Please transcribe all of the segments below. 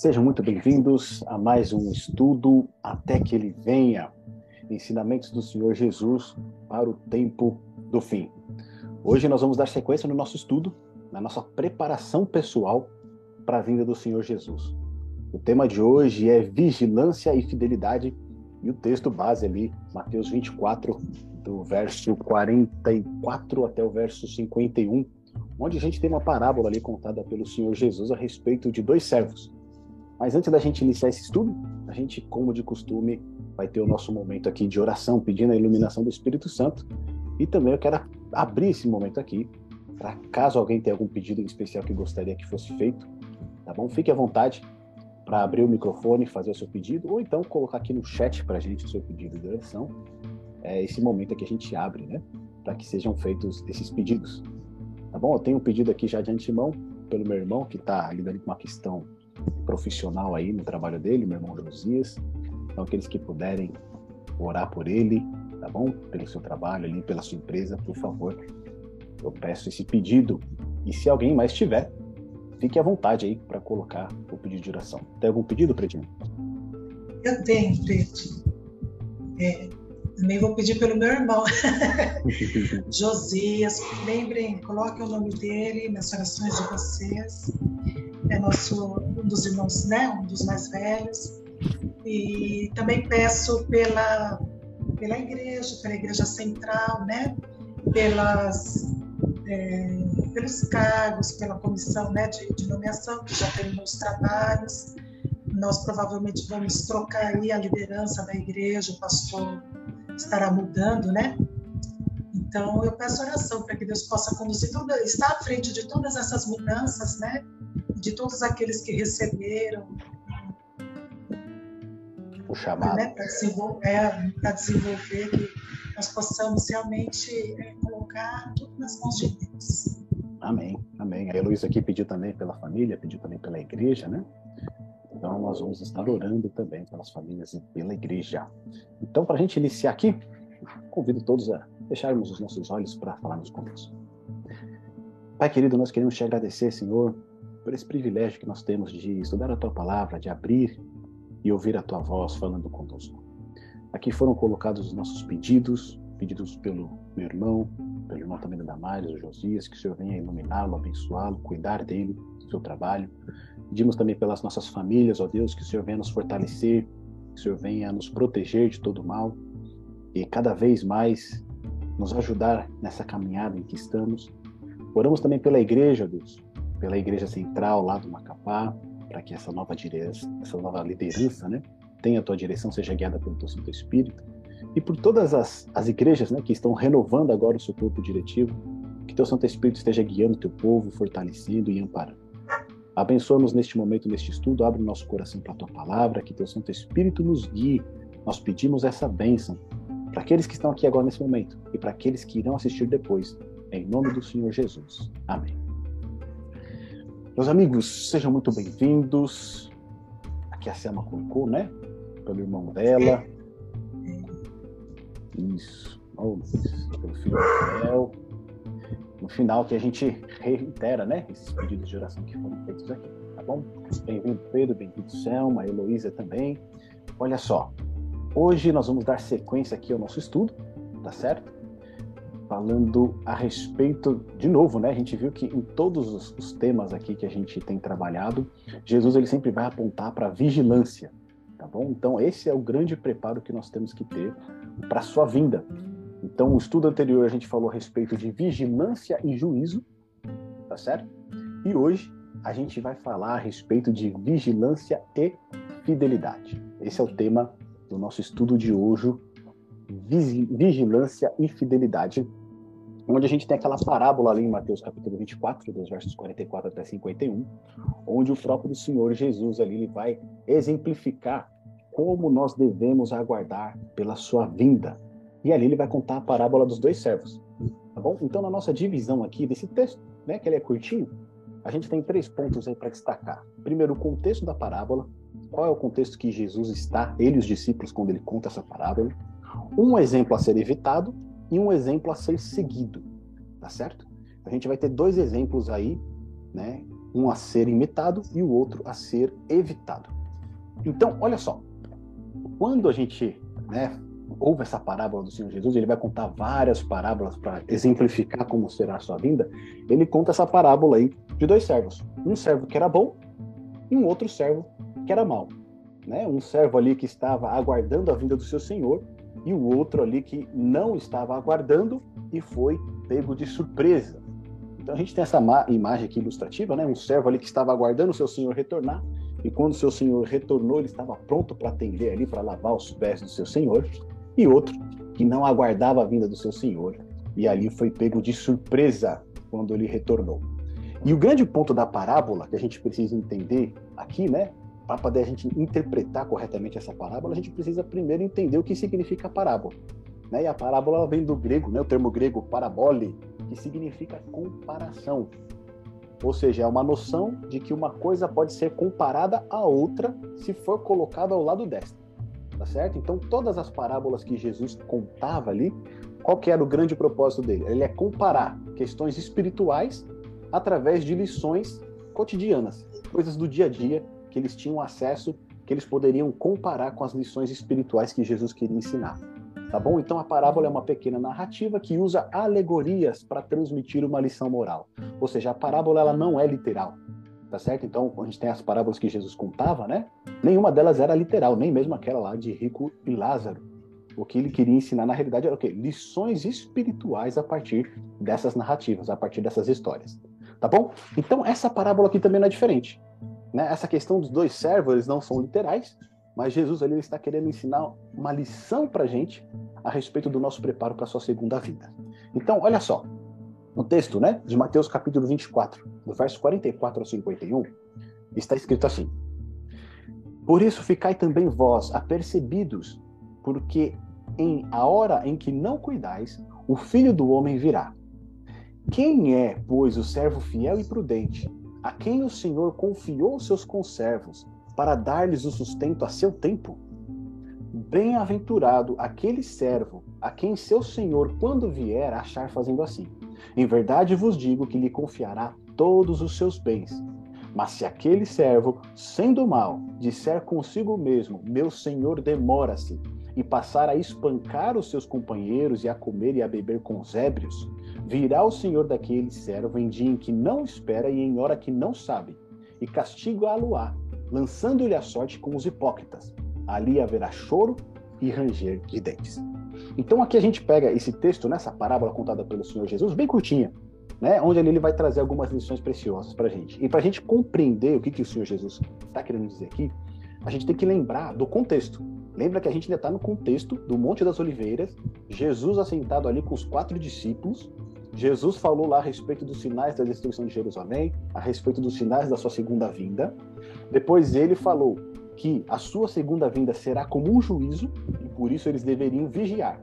Sejam muito bem-vindos a mais um estudo até que ele venha. Ensinamentos do Senhor Jesus para o tempo do fim. Hoje nós vamos dar sequência no nosso estudo, na nossa preparação pessoal para a vinda do Senhor Jesus. O tema de hoje é vigilância e fidelidade e o texto base ali, Mateus 24, do verso 44 até o verso 51, onde a gente tem uma parábola ali contada pelo Senhor Jesus a respeito de dois servos. Mas antes da gente iniciar esse estudo, a gente, como de costume, vai ter o nosso momento aqui de oração, pedindo a iluminação do Espírito Santo. E também eu quero abrir esse momento aqui, para caso alguém tenha algum pedido especial que gostaria que fosse feito, tá bom? Fique à vontade para abrir o microfone, fazer o seu pedido, ou então colocar aqui no chat para a gente o seu pedido de oração. É esse momento aqui a gente abre, né? Para que sejam feitos esses pedidos. Tá bom? Eu tenho um pedido aqui já de antemão pelo meu irmão, que está lidando com uma questão profissional aí no trabalho dele, meu irmão Josias. Então, aqueles que puderem orar por ele, tá bom? Pelo seu trabalho ali, pela sua empresa, por favor. Eu peço esse pedido. E se alguém mais tiver, fique à vontade aí para colocar o pedido de oração. Tem algum pedido, Pretinho? Eu tenho, Preto. É, também vou pedir pelo meu irmão, Josias. Lembrem, coloquem o nome dele nas orações de vocês. É nosso um dos irmãos, né? Um dos mais velhos. E também peço pela pela igreja, pela igreja central, né? Pelas é, pelos cargos, pela comissão né, de, de nomeação, que já terminou os trabalhos. Nós provavelmente vamos trocar aí a liderança da igreja, o pastor estará mudando, né? Então, eu peço oração para que Deus possa conduzir, tudo, estar à frente de todas essas mudanças, né? De todos aqueles que receberam. O chamado. Né? Para desenvolver, é, desenvolver, que nós possamos realmente é, colocar tudo nas mãos de Deus. Amém, amém. A Heloísa aqui pediu também pela família, pediu também pela igreja, né? Então, nós vamos estar orando também pelas famílias e pela igreja. Então, para a gente iniciar aqui, convido todos a fecharmos os nossos olhos para falarmos com Deus. Pai querido, nós queremos te agradecer, Senhor, por esse privilégio que nós temos de estudar a tua palavra, de abrir e ouvir a tua voz falando conosco. Aqui foram colocados os nossos pedidos, pedidos pelo meu irmão, pelo irmão também da Damares, o Josias, que o Senhor venha iluminá-lo, abençoá-lo, cuidar dele, do seu trabalho, Pedimos também pelas nossas famílias, ó Deus, que o Senhor venha nos fortalecer, que o Senhor venha nos proteger de todo mal e cada vez mais nos ajudar nessa caminhada em que estamos. Oramos também pela igreja, Deus, pela igreja central lá do Macapá, para que essa nova direção, essa nova liderança, né, tenha a tua direção, seja guiada pelo teu Santo Espírito. E por todas as, as igrejas, né, que estão renovando agora o seu corpo diretivo, que teu Santo Espírito esteja guiando o teu povo, fortalecendo e amparando. Abençoa-nos neste momento, neste estudo, abre o nosso coração para a tua palavra, que teu Santo Espírito nos guie. Nós pedimos essa bênção para aqueles que estão aqui agora nesse momento e para aqueles que irão assistir depois, em nome do Senhor Jesus. Amém. Meus amigos, sejam muito bem-vindos. Aqui a Selma colocou, né? Pelo irmão dela. Isso. Oh, pelo filho Rafael no final que a gente reitera, né, esses pedidos de oração que foram feitos aqui, tá bom? Bem-vindo Pedro, bem-vindo Selma, Heloísa também. Olha só, hoje nós vamos dar sequência aqui ao nosso estudo, tá certo? Falando a respeito, de novo, né, a gente viu que em todos os, os temas aqui que a gente tem trabalhado, Jesus ele sempre vai apontar para vigilância, tá bom? Então esse é o grande preparo que nós temos que ter para a sua vinda, então, o estudo anterior a gente falou a respeito de vigilância e juízo, tá certo? E hoje a gente vai falar a respeito de vigilância e fidelidade. Esse é o tema do nosso estudo de hoje, vigilância e fidelidade, onde a gente tem aquela parábola ali em Mateus capítulo 24, dos versos 44 até 51, onde o próprio Senhor Jesus ali ele vai exemplificar como nós devemos aguardar pela sua vinda, e ali ele vai contar a parábola dos dois servos. Tá bom? Então, na nossa divisão aqui desse texto, né, que ele é curtinho, a gente tem três pontos aí para destacar. Primeiro, o contexto da parábola. Qual é o contexto que Jesus está, ele e os discípulos, quando ele conta essa parábola? Um exemplo a ser evitado e um exemplo a ser seguido. Tá certo? A gente vai ter dois exemplos aí, né, um a ser imitado e o outro a ser evitado. Então, olha só, quando a gente né, ouve essa parábola do Senhor Jesus, ele vai contar várias parábolas para exemplificar como será a sua vinda. Ele conta essa parábola aí de dois servos, um servo que era bom e um outro servo que era mau. Né? Um servo ali que estava aguardando a vinda do seu senhor e o outro ali que não estava aguardando e foi pego de surpresa. Então a gente tem essa imagem aqui ilustrativa, né? Um servo ali que estava aguardando o seu senhor retornar e quando o seu senhor retornou, ele estava pronto para atender ali, para lavar os pés do seu senhor, e outro que não aguardava a vinda do seu senhor e ali foi pego de surpresa quando ele retornou. E o grande ponto da parábola que a gente precisa entender aqui, né, para poder a gente interpretar corretamente essa parábola, a gente precisa primeiro entender o que significa a parábola. Né? E a parábola vem do grego, né? o termo grego parabole, que significa comparação. Ou seja, é uma noção de que uma coisa pode ser comparada a outra se for colocada ao lado desta. Tá certo? Então, todas as parábolas que Jesus contava ali, qual que era o grande propósito dele? Ele é comparar questões espirituais através de lições cotidianas, coisas do dia a dia que eles tinham acesso, que eles poderiam comparar com as lições espirituais que Jesus queria ensinar. Tá bom? Então a parábola é uma pequena narrativa que usa alegorias para transmitir uma lição moral. Ou seja, a parábola ela não é literal. Tá certo? Então, a gente tem as parábolas que Jesus contava, né? Nenhuma delas era literal, nem mesmo aquela lá de Rico e Lázaro. O que ele queria ensinar na realidade era o quê? Lições espirituais a partir dessas narrativas, a partir dessas histórias. Tá bom? Então, essa parábola aqui também não é diferente. Né? Essa questão dos dois servos, não são literais, mas Jesus ali está querendo ensinar uma lição para a gente a respeito do nosso preparo para a sua segunda vida. Então, olha só, no texto né, de Mateus capítulo 24, do verso 44 ao 51, está escrito assim: Por isso ficai também vós apercebidos, porque em a hora em que não cuidais, o filho do homem virá. Quem é, pois, o servo fiel e prudente, a quem o Senhor confiou seus conservos para dar-lhes o sustento a seu tempo? Bem-aventurado aquele servo a quem seu senhor, quando vier, achar fazendo assim. Em verdade vos digo que lhe confiará todos os seus bens. Mas se aquele servo, sendo mal, disser consigo mesmo: Meu senhor demora-se, e passar a espancar os seus companheiros e a comer e a beber com os ébrios, Virá o Senhor daquele servo em dia em que não espera e em hora que não sabe, e castiga-lo-á, lançando-lhe a sorte com os hipócritas. Ali haverá choro e ranger de dentes. Então aqui a gente pega esse texto, nessa parábola contada pelo Senhor Jesus, bem curtinha, né, onde ele vai trazer algumas lições preciosas para a gente. E para a gente compreender o que, que o Senhor Jesus está querendo dizer aqui, a gente tem que lembrar do contexto. Lembra que a gente ainda está no contexto do Monte das Oliveiras, Jesus assentado ali com os quatro discípulos, Jesus falou lá a respeito dos sinais da destruição de Jerusalém, a respeito dos sinais da sua segunda vinda. Depois ele falou que a sua segunda vinda será como um juízo e por isso eles deveriam vigiar.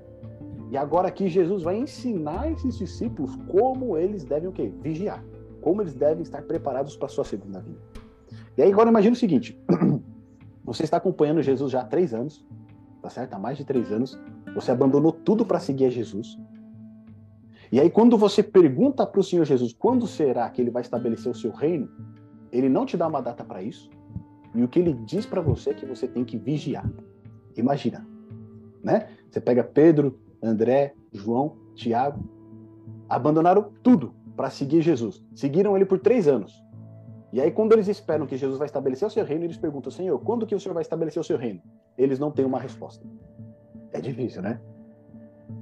E agora aqui Jesus vai ensinar esses discípulos como eles devem o quê? Vigiar. Como eles devem estar preparados para a sua segunda vinda. E aí agora imagine o seguinte: você está acompanhando Jesus já há três anos, tá certo? Há mais de três anos. Você abandonou tudo para seguir a Jesus. E aí, quando você pergunta para o Senhor Jesus quando será que ele vai estabelecer o seu reino, ele não te dá uma data para isso. E o que ele diz para você é que você tem que vigiar. Imagina, né? Você pega Pedro, André, João, Tiago, abandonaram tudo para seguir Jesus. Seguiram ele por três anos. E aí, quando eles esperam que Jesus vai estabelecer o seu reino, eles perguntam, Senhor, quando que o Senhor vai estabelecer o seu reino? Eles não têm uma resposta. É difícil, né?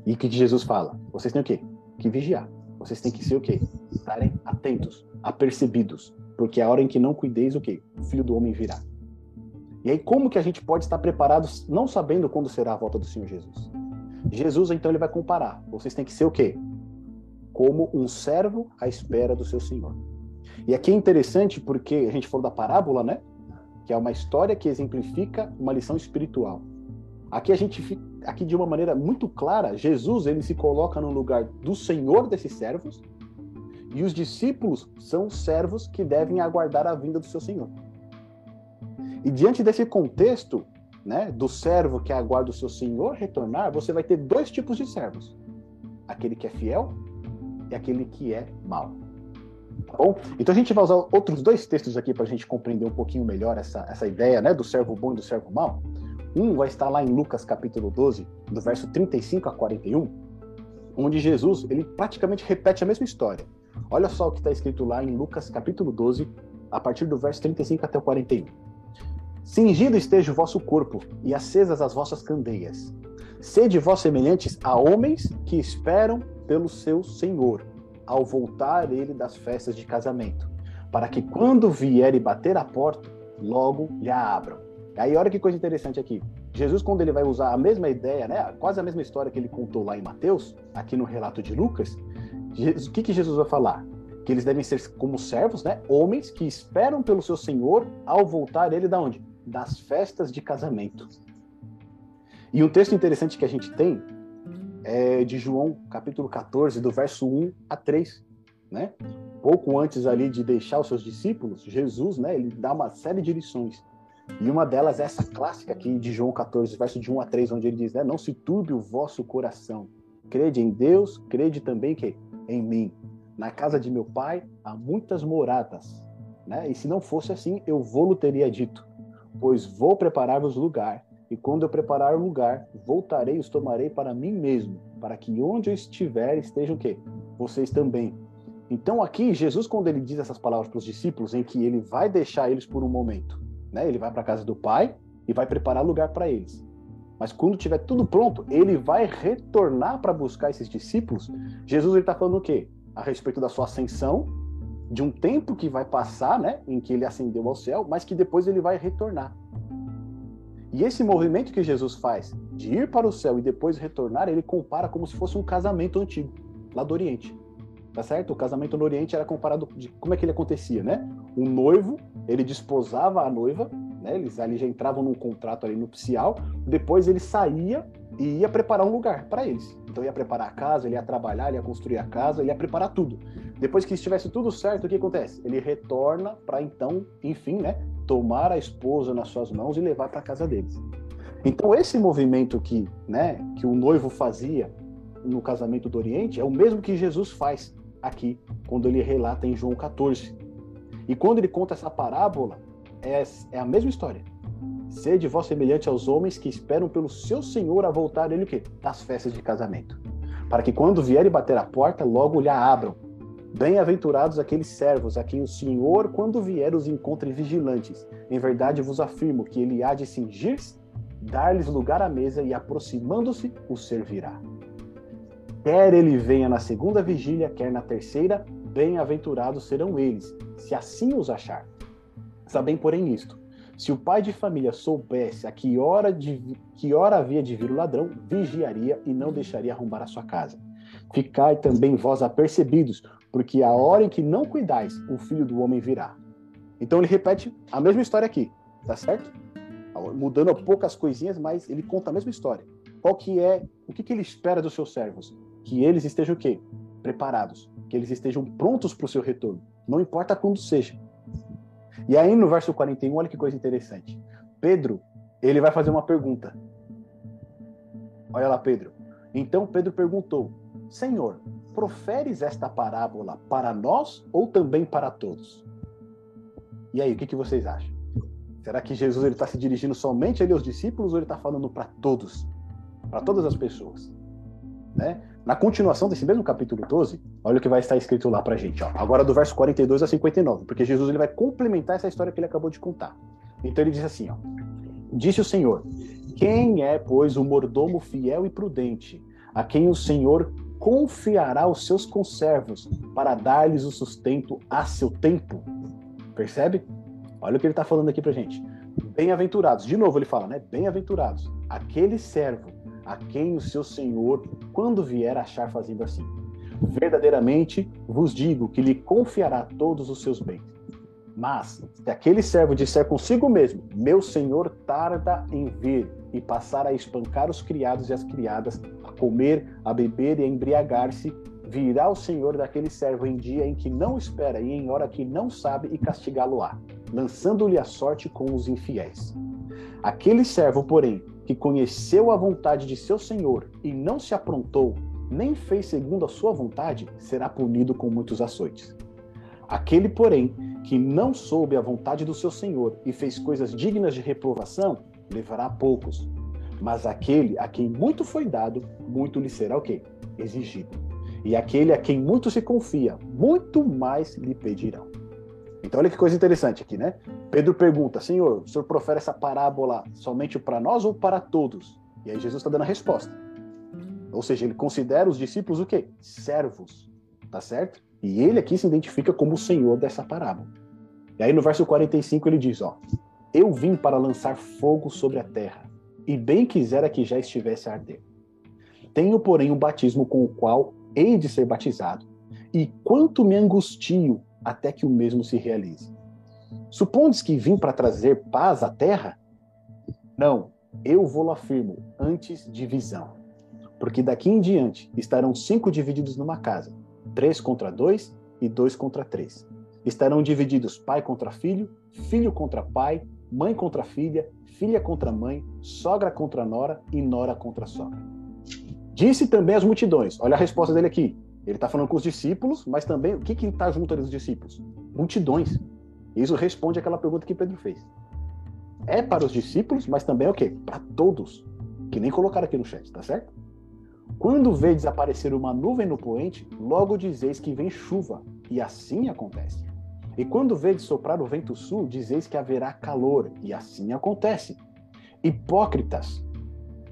E o que Jesus fala? Vocês têm o quê? Que vigiar. Vocês têm que ser o quê? Estarem atentos, apercebidos, porque a hora em que não cuideis, o quê? O filho do homem virá. E aí, como que a gente pode estar preparado não sabendo quando será a volta do Senhor Jesus? Jesus, então, ele vai comparar. Vocês têm que ser o quê? Como um servo à espera do seu Senhor. E aqui é interessante porque a gente falou da parábola, né? Que é uma história que exemplifica uma lição espiritual. Aqui a gente aqui de uma maneira muito clara, Jesus ele se coloca no lugar do Senhor desses servos e os discípulos são servos que devem aguardar a vinda do seu Senhor. E diante desse contexto, né, do servo que aguarda o seu Senhor retornar, você vai ter dois tipos de servos: aquele que é fiel e aquele que é mau. Tá bom? Então a gente vai usar outros dois textos aqui para a gente compreender um pouquinho melhor essa, essa ideia né, do servo bom e do servo mau. Um vai estar lá em Lucas capítulo 12, do verso 35 a 41, onde Jesus ele praticamente repete a mesma história. Olha só o que está escrito lá em Lucas capítulo 12, a partir do verso 35 até o 41. Cingido esteja o vosso corpo e acesas as vossas candeias. Sede vós semelhantes a homens que esperam pelo seu Senhor, ao voltar ele das festas de casamento, para que quando vier e bater a porta, logo lhe abram. Aí olha que coisa interessante aqui. Jesus, quando ele vai usar a mesma ideia, né, quase a mesma história que ele contou lá em Mateus, aqui no relato de Lucas, o que, que Jesus vai falar? Que eles devem ser como servos, né, homens que esperam pelo seu Senhor ao voltar ele da onde? Das festas de casamento. E um texto interessante que a gente tem é de João, capítulo 14, do verso 1 a 3, né? Pouco antes ali de deixar os seus discípulos, Jesus, né, ele dá uma série de lições. E uma delas é essa clássica aqui de João 14, verso de 1 a 3, onde ele diz, né, não se turbe o vosso coração. Crede em Deus, crede também que em mim. Na casa de meu pai há muitas moradas, né? E se não fosse assim, eu vou-lo teria dito, pois vou preparar-vos lugar e quando eu preparar o lugar, voltarei e os tomarei para mim mesmo, para que onde eu estiver estejam o quê? Vocês também. Então aqui, Jesus, quando ele diz essas palavras para os discípulos, em que ele vai deixar eles por um momento, né? Ele vai para casa do Pai e vai preparar lugar para eles. Mas quando tiver tudo pronto, ele vai retornar para buscar esses discípulos. Jesus está falando o quê? A respeito da sua ascensão, de um tempo que vai passar, né, em que ele ascendeu ao céu, mas que depois ele vai retornar. E esse movimento que Jesus faz de ir para o céu e depois retornar, ele compara como se fosse um casamento antigo, lá do Oriente. Tá certo? O casamento no Oriente era comparado de como é que ele acontecia, né? Um noivo, ele desposava a noiva, né? Eles ali já entravam num contrato ali nupcial, depois ele saía e ia preparar um lugar para eles. Então ia preparar a casa, ele ia trabalhar, ele ia construir a casa, ele ia preparar tudo. Depois que estivesse tudo certo, o que acontece? Ele retorna para então, enfim, né, tomar a esposa nas suas mãos e levar para casa deles. Então esse movimento que, né, que o noivo fazia no casamento do Oriente é o mesmo que Jesus faz aqui quando ele relata em João 14. E quando ele conta essa parábola, é, é a mesma história. Sede vós semelhante aos homens que esperam pelo seu Senhor a voltar ele o quê? Das festas de casamento. Para que quando vier e bater a porta, logo lhe abram. Bem-aventurados aqueles servos a quem o Senhor, quando vier, os encontre vigilantes. Em verdade vos afirmo que ele há de cingir-se, dar-lhes lugar à mesa e, aproximando-se, os servirá. Quer ele venha na segunda vigília, quer na terceira, bem-aventurados serão eles, se assim os achar. Sabem, porém, isto: se o pai de família soubesse a que hora, de, que hora havia de vir o ladrão, vigiaria e não deixaria arrombar a sua casa. Ficai também vós apercebidos, porque a hora em que não cuidais, o filho do homem virá. Então ele repete a mesma história aqui, tá certo? Mudando poucas coisinhas, mas ele conta a mesma história. Qual que é, o que, que ele espera dos seus servos? Que eles estejam o quê? Preparados, que eles estejam prontos para o seu retorno. Não importa quando seja. E aí no verso 41, olha que coisa interessante. Pedro, ele vai fazer uma pergunta. Olha lá, Pedro. Então Pedro perguntou: Senhor, proferes esta parábola para nós ou também para todos? E aí, o que, que vocês acham? Será que Jesus está se dirigindo somente ali aos discípulos ou ele está falando para todos? Para todas as pessoas? Né? Na continuação desse mesmo capítulo 12, olha o que vai estar escrito lá para gente. Ó. Agora do verso 42 a 59, porque Jesus ele vai complementar essa história que ele acabou de contar. Então ele diz assim: ó, Disse o Senhor: Quem é, pois, o mordomo fiel e prudente, a quem o Senhor confiará os seus conservos para dar-lhes o sustento a seu tempo. Percebe? Olha o que ele está falando aqui para gente. Bem-aventurados, de novo ele fala, né? Bem-aventurados, aquele servo a quem o seu senhor, quando vier, achar fazendo assim. Verdadeiramente vos digo que lhe confiará todos os seus bens. Mas, se aquele servo disser consigo mesmo: Meu senhor tarda em vir, e passar a espancar os criados e as criadas, comer, a beber e a embriagar-se, virá o Senhor daquele servo em dia em que não espera e em hora que não sabe e castigá-lo-á, lançando-lhe a sorte com os infiéis. Aquele servo, porém, que conheceu a vontade de seu Senhor e não se aprontou, nem fez segundo a sua vontade, será punido com muitos açoites. Aquele, porém, que não soube a vontade do seu Senhor e fez coisas dignas de reprovação, levará poucos. Mas aquele a quem muito foi dado, muito lhe será o quê? Exigido. E aquele a quem muito se confia, muito mais lhe pedirão. Então, olha que coisa interessante aqui, né? Pedro pergunta: Senhor, o senhor profere essa parábola somente para nós ou para todos? E aí Jesus está dando a resposta. Ou seja, ele considera os discípulos o quê? Servos. Tá certo? E ele aqui se identifica como o Senhor dessa parábola. E aí no verso 45 ele diz: Ó, eu vim para lançar fogo sobre a terra, e bem quisera que já estivesse a arder. Tenho, porém, um batismo com o qual hei de ser batizado, e quanto me angustio até que o mesmo se realize. Supondes que vim para trazer paz à terra? Não, eu vou-lo afirmo, antes divisão. Porque daqui em diante estarão cinco divididos numa casa, três contra dois e dois contra três. Estarão divididos pai contra filho, filho contra pai, mãe contra filha, filha contra mãe, sogra contra nora e nora contra sogra. Disse também às multidões, olha a resposta dele aqui. Ele está falando com os discípulos, mas também o que está junto ali dos discípulos? Multidões. Isso responde àquela pergunta que Pedro fez. É para os discípulos, mas também é o quê? Para todos. Que nem colocaram aqui no chat, tá certo? Quando vê desaparecer uma nuvem no poente, logo dizeis que vem chuva, e assim acontece. E quando vê soprar o vento sul, dizeis que haverá calor, e assim acontece. Hipócritas,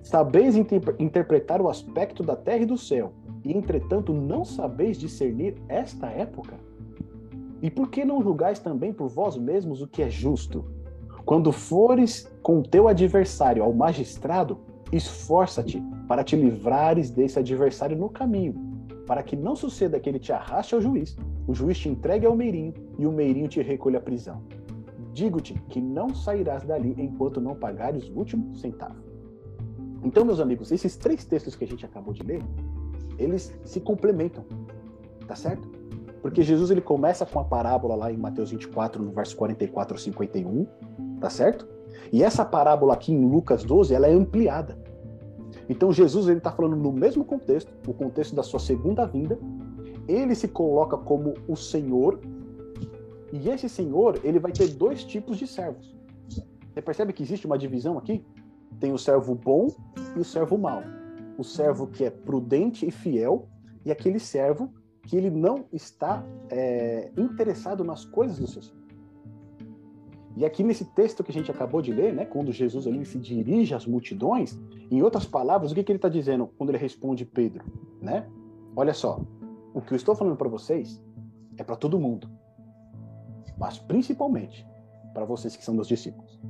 sabeis inter interpretar o aspecto da terra e do céu, e entretanto não sabeis discernir esta época? E por que não julgais também por vós mesmos o que é justo? Quando fores com teu adversário ao magistrado, esforça-te para te livrares desse adversário no caminho, para que não suceda que ele te arraste ao juiz, o juiz te entregue ao meirinho e o meirinho te recolha à prisão. Digo-te que não sairás dali enquanto não pagares o último centavo. Então, meus amigos, esses três textos que a gente acabou de ler, eles se complementam, tá certo? Porque Jesus ele começa com a parábola lá em Mateus 24, no verso 44 a 51, tá certo? E essa parábola aqui em Lucas 12, ela é ampliada. Então Jesus ele está falando no mesmo contexto, o contexto da sua segunda vinda. Ele se coloca como o Senhor e esse Senhor ele vai ter dois tipos de servos. Você percebe que existe uma divisão aqui? Tem o servo bom e o servo mau. O servo que é prudente e fiel e aquele servo que ele não está é, interessado nas coisas do seu Senhor. E aqui nesse texto que a gente acabou de ler, né, quando Jesus ali se dirige às multidões, em outras palavras, o que, que ele está dizendo quando ele responde Pedro, né? Olha só, o que eu estou falando para vocês é para todo mundo, mas principalmente para vocês que são meus discípulos.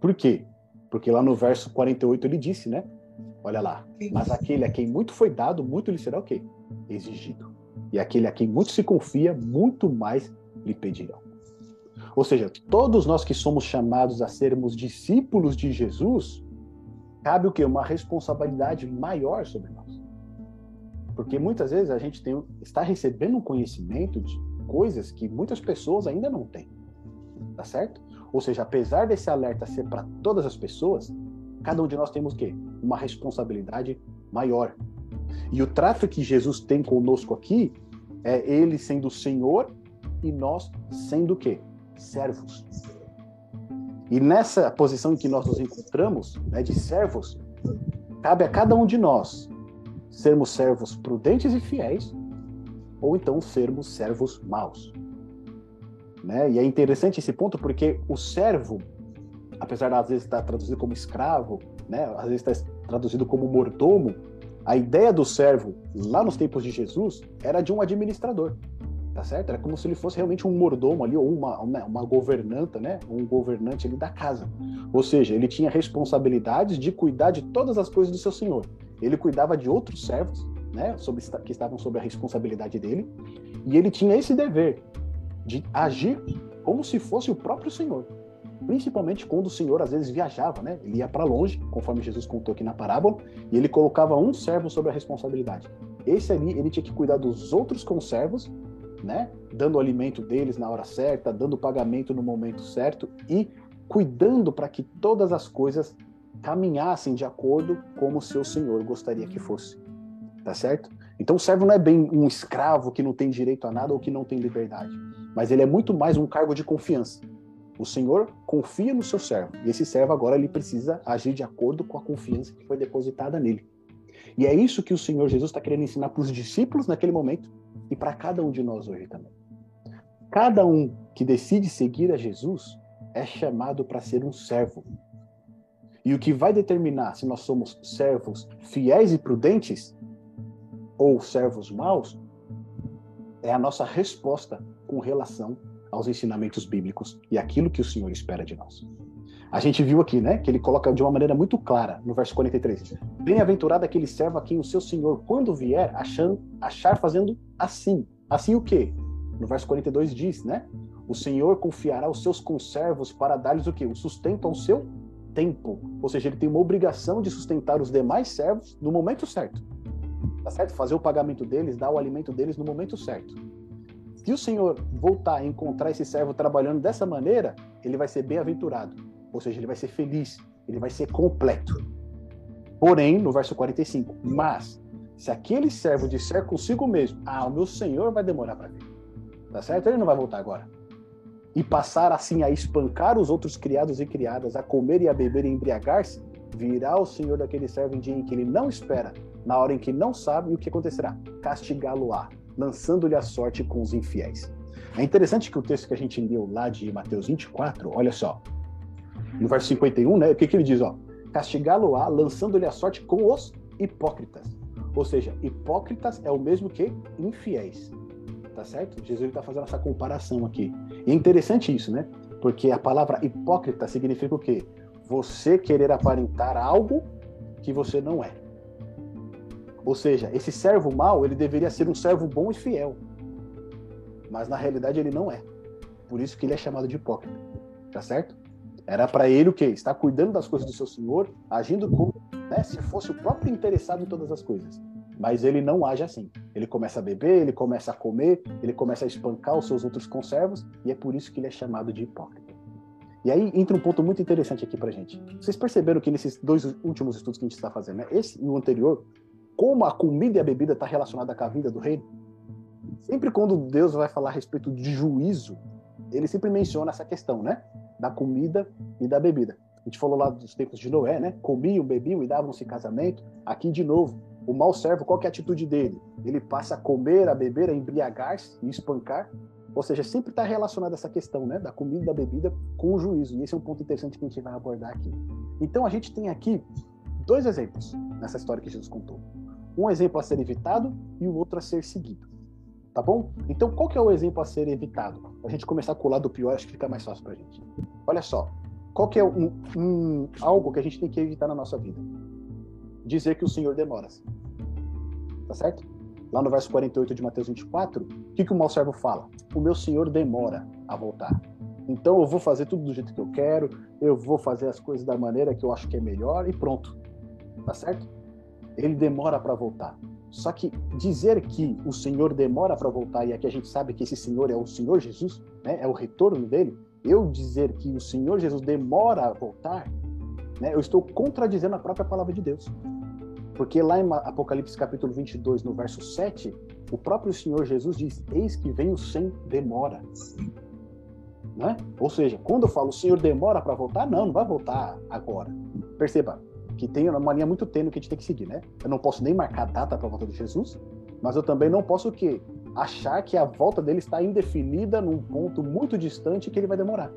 Por quê? Porque lá no verso 48 ele disse, né? Olha lá, mas aquele a quem muito foi dado, muito lhe será o quê? Exigido. E aquele a quem muito se confia, muito mais lhe pedirão. Ou seja, todos nós que somos chamados a sermos discípulos de Jesus, cabe o quê? Uma responsabilidade maior sobre nós. Porque muitas vezes a gente tem, está recebendo um conhecimento de coisas que muitas pessoas ainda não têm. Tá certo? Ou seja, apesar desse alerta ser para todas as pessoas, cada um de nós temos o quê? Uma responsabilidade maior. E o trato que Jesus tem conosco aqui é ele sendo Senhor e nós sendo o quê? Servos. E nessa posição em que nós nos encontramos, né, de servos, cabe a cada um de nós sermos servos prudentes e fiéis, ou então sermos servos maus. Né? E é interessante esse ponto porque o servo, apesar de às vezes estar traduzido como escravo, né, às vezes está traduzido como mordomo, a ideia do servo, lá nos tempos de Jesus, era de um administrador, tá certo? Era como se ele fosse realmente um mordomo ali, ou uma, uma, uma governanta, né? Um governante ali da casa. Ou seja, ele tinha responsabilidades de cuidar de todas as coisas do seu senhor. Ele cuidava de outros servos, né? Sobre, que estavam sob a responsabilidade dele. E ele tinha esse dever de agir como se fosse o próprio senhor principalmente quando o Senhor às vezes viajava, né? Ele ia para longe, conforme Jesus contou aqui na parábola, e ele colocava um servo sobre a responsabilidade. Esse ali, ele tinha que cuidar dos outros conservos, né? Dando o alimento deles na hora certa, dando o pagamento no momento certo e cuidando para que todas as coisas caminhassem de acordo como o seu Senhor gostaria que fosse. Tá certo? Então o servo não é bem um escravo que não tem direito a nada ou que não tem liberdade, mas ele é muito mais um cargo de confiança. O Senhor confia no seu servo, e esse servo agora ele precisa agir de acordo com a confiança que foi depositada nele. E é isso que o Senhor Jesus está querendo ensinar para os discípulos naquele momento e para cada um de nós hoje também. Cada um que decide seguir a Jesus é chamado para ser um servo. E o que vai determinar se nós somos servos fiéis e prudentes ou servos maus é a nossa resposta com relação aos ensinamentos bíblicos e aquilo que o Senhor espera de nós. A gente viu aqui, né, que ele coloca de uma maneira muito clara no verso 43. Bem-aventurado aquele servo a quem o seu Senhor, quando vier, achando, achar fazendo assim. Assim o quê? No verso 42 diz, né? O Senhor confiará os seus conservos para dar-lhes o quê? O sustento ao seu tempo. Ou seja, ele tem uma obrigação de sustentar os demais servos no momento certo. Tá certo? Fazer o pagamento deles, dar o alimento deles no momento certo. Se o Senhor voltar a encontrar esse servo trabalhando dessa maneira, ele vai ser bem-aventurado. Ou seja, ele vai ser feliz, ele vai ser completo. Porém, no verso 45, mas se aquele servo disser consigo mesmo, ah, o meu Senhor vai demorar para vir. Tá certo? Ele não vai voltar agora e passar assim a espancar os outros criados e criadas, a comer e a beber e embriagar-se, virá o Senhor daquele servo em dia em que ele não espera, na hora em que não sabe, e o que acontecerá? Castigá-lo-á, lançando-lhe a sorte com os infiéis. É interessante que o texto que a gente leu lá de Mateus 24, olha só, no verso 51, né, o que, que ele diz? Ó, Castigá-lo-á, lançando-lhe a sorte com os hipócritas. Ou seja, hipócritas é o mesmo que infiéis tá certo? Jesus está fazendo essa comparação aqui. E é interessante isso, né? Porque a palavra hipócrita significa o quê? Você querer aparentar algo que você não é. Ou seja, esse servo mau, ele deveria ser um servo bom e fiel. Mas na realidade ele não é. Por isso que ele é chamado de hipócrita. Tá certo? Era para ele o quê? Estar cuidando das coisas do seu senhor, agindo como né, se fosse o próprio interessado em todas as coisas. Mas ele não age assim. Ele começa a beber, ele começa a comer, ele começa a espancar os seus outros conservos, e é por isso que ele é chamado de hipócrita. E aí entra um ponto muito interessante aqui pra gente. Vocês perceberam que nesses dois últimos estudos que a gente está fazendo, né? esse e o anterior, como a comida e a bebida está relacionada com a vinda do reino? Sempre quando Deus vai falar a respeito de juízo, ele sempre menciona essa questão, né? Da comida e da bebida. A gente falou lá dos tempos de Noé, né? Comiam, bebiam e davam-se casamento. Aqui de novo, o mau servo, qual é a atitude dele? Ele passa a comer, a beber, a embriagar-se e espancar. Ou seja, sempre está relacionada essa questão né, da comida e da bebida com o juízo. E esse é um ponto interessante que a gente vai abordar aqui. Então a gente tem aqui dois exemplos nessa história que Jesus contou. Um exemplo a ser evitado e o outro a ser seguido. Tá bom? Então qual que é o exemplo a ser evitado? A gente começar a colar do pior, acho que fica mais fácil para a gente. Olha só, qual que é um, um, algo que a gente tem que evitar na nossa vida? dizer que o Senhor demora. Tá certo? Lá no verso 48 de Mateus 24, o que, que o mau servo fala? O meu Senhor demora a voltar. Então eu vou fazer tudo do jeito que eu quero, eu vou fazer as coisas da maneira que eu acho que é melhor e pronto. Tá certo? Ele demora para voltar. Só que dizer que o Senhor demora para voltar e aqui a gente sabe que esse Senhor é o Senhor Jesus, né? É o retorno dele. Eu dizer que o Senhor Jesus demora a voltar, né? Eu estou contradizendo a própria palavra de Deus. Porque lá em Apocalipse capítulo 22, no verso 7, o próprio Senhor Jesus diz: Eis que venho sem demora. Né? Ou seja, quando eu falo o Senhor demora para voltar, não, não vai voltar agora. Perceba que tem uma linha muito tênue que a gente tem que seguir, né? Eu não posso nem marcar data para a volta de Jesus, mas eu também não posso o quê? Achar que a volta dele está indefinida num ponto muito distante que ele vai demorar.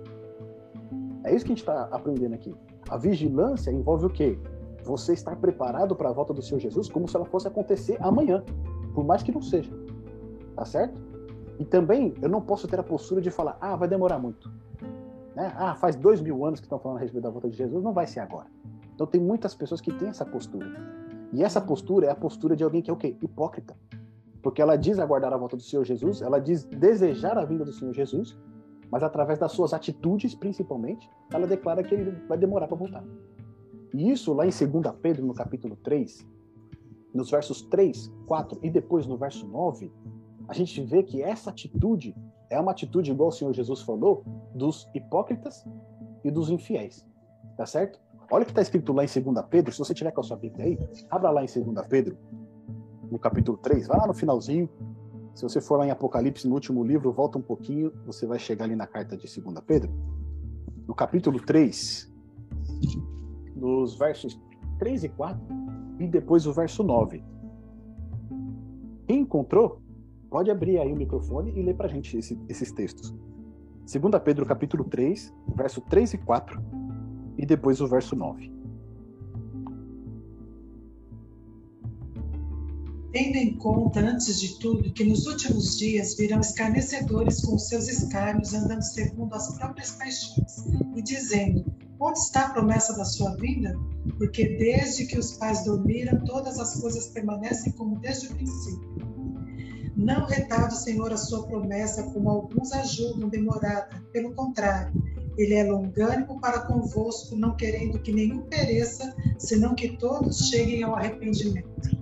É isso que a gente está aprendendo aqui. A vigilância envolve o quê? você estar preparado para a volta do Senhor Jesus como se ela fosse acontecer amanhã, por mais que não seja. Tá certo? E também eu não posso ter a postura de falar, ah, vai demorar muito. Né? Ah, faz dois mil anos que estão falando a respeito da volta de Jesus, não vai ser agora. Então tem muitas pessoas que têm essa postura. E essa postura é a postura de alguém que é o quê? Hipócrita. Porque ela diz aguardar a volta do Senhor Jesus, ela diz desejar a vinda do Senhor Jesus, mas através das suas atitudes, principalmente, ela declara que ele vai demorar para voltar. E isso lá em 2 Pedro, no capítulo 3, nos versos 3, 4 e depois no verso 9, a gente vê que essa atitude é uma atitude, igual o Senhor Jesus falou, dos hipócritas e dos infiéis. Tá certo? Olha o que está escrito lá em 2 Pedro, se você tiver com a sua Bíblia aí, abra lá em 2 Pedro, no capítulo 3, vai lá no finalzinho. Se você for lá em Apocalipse, no último livro, volta um pouquinho, você vai chegar ali na carta de 2 Pedro. No capítulo 3, nos versos 3 e 4, e depois o verso 9. Quem encontrou, pode abrir aí o microfone e ler para a gente esse, esses textos. 2 Pedro capítulo 3, verso 3 e 4, e depois o verso 9. Tendo em conta, antes de tudo, que nos últimos dias virão escarnecedores com seus escárnios, andando segundo as próprias paixões, e dizendo: Onde está a promessa da sua vinda? Porque desde que os pais dormiram, todas as coisas permanecem como desde o princípio. Não retarde, Senhor, a sua promessa, como alguns a julgam demorada. Pelo contrário, ele é longânimo para convosco, não querendo que nenhum pereça, senão que todos cheguem ao arrependimento.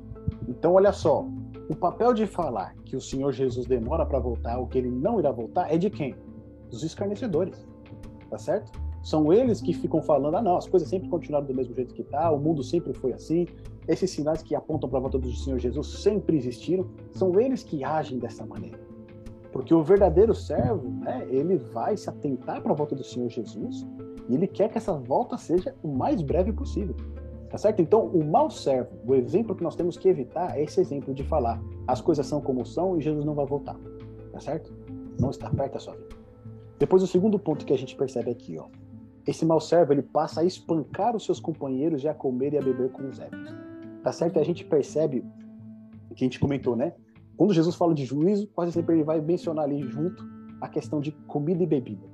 Então, olha só, o papel de falar que o Senhor Jesus demora para voltar, ou que ele não irá voltar, é de quem? Dos escarnecedores. Tá certo? São eles que ficam falando, ah, não, as coisas sempre continuaram do mesmo jeito que tá, o mundo sempre foi assim. Esses sinais que apontam para a volta do Senhor Jesus sempre existiram. São eles que agem dessa maneira. Porque o verdadeiro servo, né, ele vai se atentar para a volta do Senhor Jesus e ele quer que essa volta seja o mais breve possível. Tá certo? Então, o mau servo, o exemplo que nós temos que evitar é esse exemplo de falar as coisas são como são e Jesus não vai voltar. Tá certo? Não está perto da sua vida. Depois, o segundo ponto que a gente percebe aqui, ó esse mau servo ele passa a espancar os seus companheiros e a comer e a beber com os ébrios. Tá certo? A gente percebe que a gente comentou, né? Quando Jesus fala de juízo, quase sempre ele vai mencionar ali junto a questão de comida e bebida.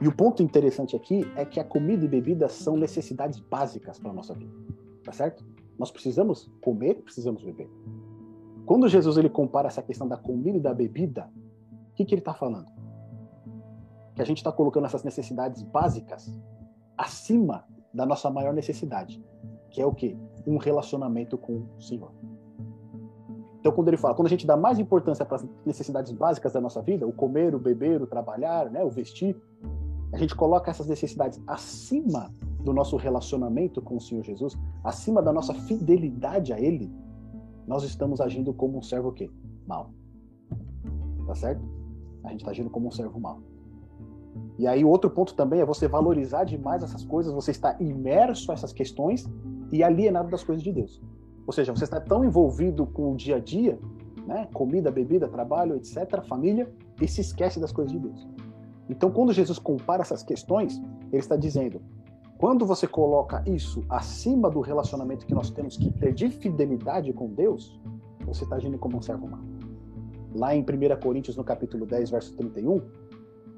E o ponto interessante aqui é que a comida e bebida são necessidades básicas para a nossa vida. Tá certo? Nós precisamos comer, precisamos beber. Quando Jesus ele compara essa questão da comida e da bebida, o que, que ele está falando? que a gente está colocando essas necessidades básicas acima da nossa maior necessidade, que é o quê? Um relacionamento com o Senhor. Então, quando ele fala, quando a gente dá mais importância para as necessidades básicas da nossa vida, o comer, o beber, o trabalhar, né, o vestir, a gente coloca essas necessidades acima do nosso relacionamento com o Senhor Jesus, acima da nossa fidelidade a Ele, nós estamos agindo como um servo o quê? Mal. Tá certo? A gente está agindo como um servo mal. E aí, outro ponto também é você valorizar demais essas coisas, você está imerso a essas questões e alienado das coisas de Deus. Ou seja, você está tão envolvido com o dia a dia, né? comida, bebida, trabalho, etc., família, e se esquece das coisas de Deus. Então, quando Jesus compara essas questões, ele está dizendo: quando você coloca isso acima do relacionamento que nós temos que ter de fidelidade com Deus, você está agindo como um servo humano. Lá em 1 Coríntios, no capítulo 10, verso 31,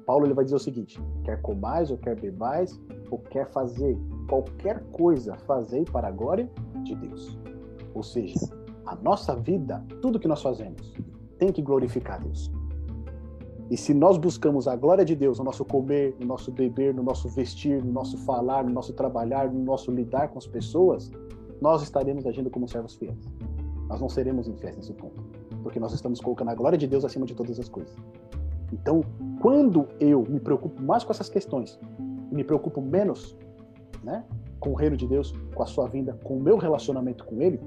Paulo ele vai dizer o seguinte: quer comais ou quer bebais, ou quer fazer qualquer coisa, fazei para a glória de Deus. Ou seja, a nossa vida, tudo que nós fazemos, tem que glorificar Deus. E se nós buscamos a glória de Deus no nosso comer, no nosso beber, no nosso vestir, no nosso falar, no nosso trabalhar, no nosso lidar com as pessoas, nós estaremos agindo como servos fiéis. Nós não seremos infiéis nesse ponto, porque nós estamos colocando a glória de Deus acima de todas as coisas. Então, quando eu me preocupo mais com essas questões, me preocupo menos né, com o reino de Deus, com a sua vinda, com o meu relacionamento com Ele,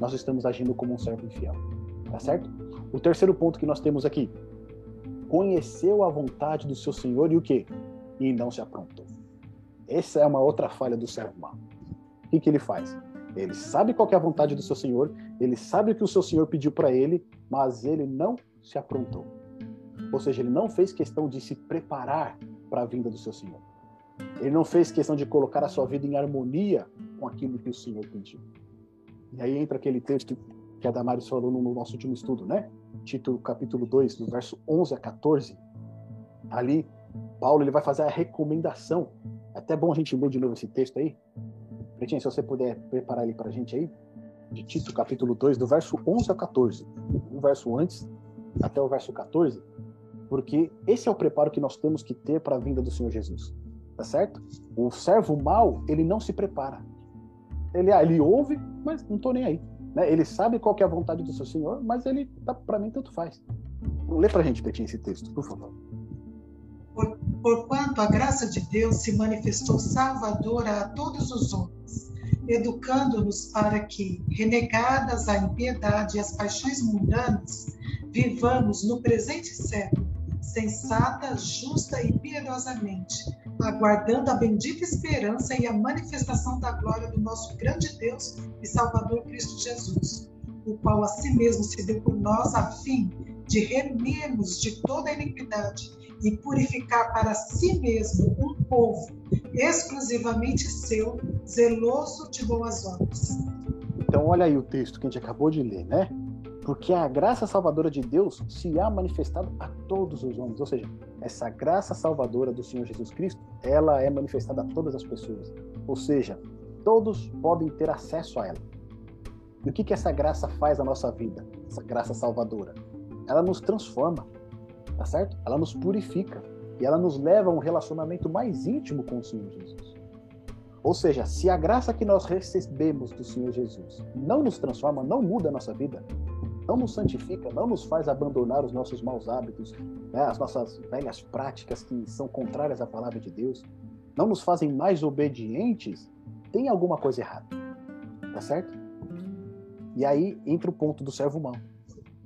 nós estamos agindo como um servo infiel. Tá certo? O terceiro ponto que nós temos aqui: conheceu a vontade do seu Senhor e o que? E não se aprontou. Essa é uma outra falha do servo mau. O que, que ele faz? Ele sabe qual é a vontade do seu Senhor, ele sabe o que o seu Senhor pediu para ele, mas ele não se aprontou. Ou seja, ele não fez questão de se preparar para a vinda do seu Senhor. Ele não fez questão de colocar a sua vida em harmonia com aquilo que o Senhor pediu. E aí entra aquele texto que a Damaris falou no nosso último estudo, né? Tito capítulo 2, do verso 11 a 14. Ali, Paulo ele vai fazer a recomendação. É até bom a gente ler de novo esse texto aí. Pretinho, se você puder preparar ele para a gente aí. De Tito capítulo 2, do verso 11 a 14. Um verso antes até o verso 14 porque esse é o preparo que nós temos que ter para a vinda do Senhor Jesus. Tá certo? O servo mau, ele não se prepara. Ele, ah, ele ouve, mas não estou nem aí. Né? Ele sabe qual é a vontade do seu Senhor, mas ele, tá, para mim, tanto faz. Lê para a gente, Petinho, esse texto, por favor. Por, porquanto a graça de Deus se manifestou salvadora a todos os homens, educando-nos para que, renegadas a impiedade e as paixões mundanas, vivamos no presente século, sensata, justa e piedosamente, aguardando a bendita esperança e a manifestação da glória do nosso grande Deus e Salvador Cristo Jesus, o qual a si mesmo se deu por nós a fim de remirmos de toda a iniquidade e purificar para si mesmo um povo exclusivamente seu, zeloso de boas obras. Então, olha aí o texto que a gente acabou de ler, né? Porque a graça salvadora de Deus se há manifestado a todos os homens. Ou seja, essa graça salvadora do Senhor Jesus Cristo, ela é manifestada a todas as pessoas. Ou seja, todos podem ter acesso a ela. E o que, que essa graça faz na nossa vida? Essa graça salvadora? Ela nos transforma, tá certo? Ela nos purifica e ela nos leva a um relacionamento mais íntimo com o Senhor Jesus. Ou seja, se a graça que nós recebemos do Senhor Jesus não nos transforma, não muda a nossa vida, não nos santifica, não nos faz abandonar os nossos maus hábitos, né, as nossas velhas práticas que são contrárias à palavra de Deus, não nos fazem mais obedientes, tem alguma coisa errada. Tá certo? E aí entra o ponto do servo humano.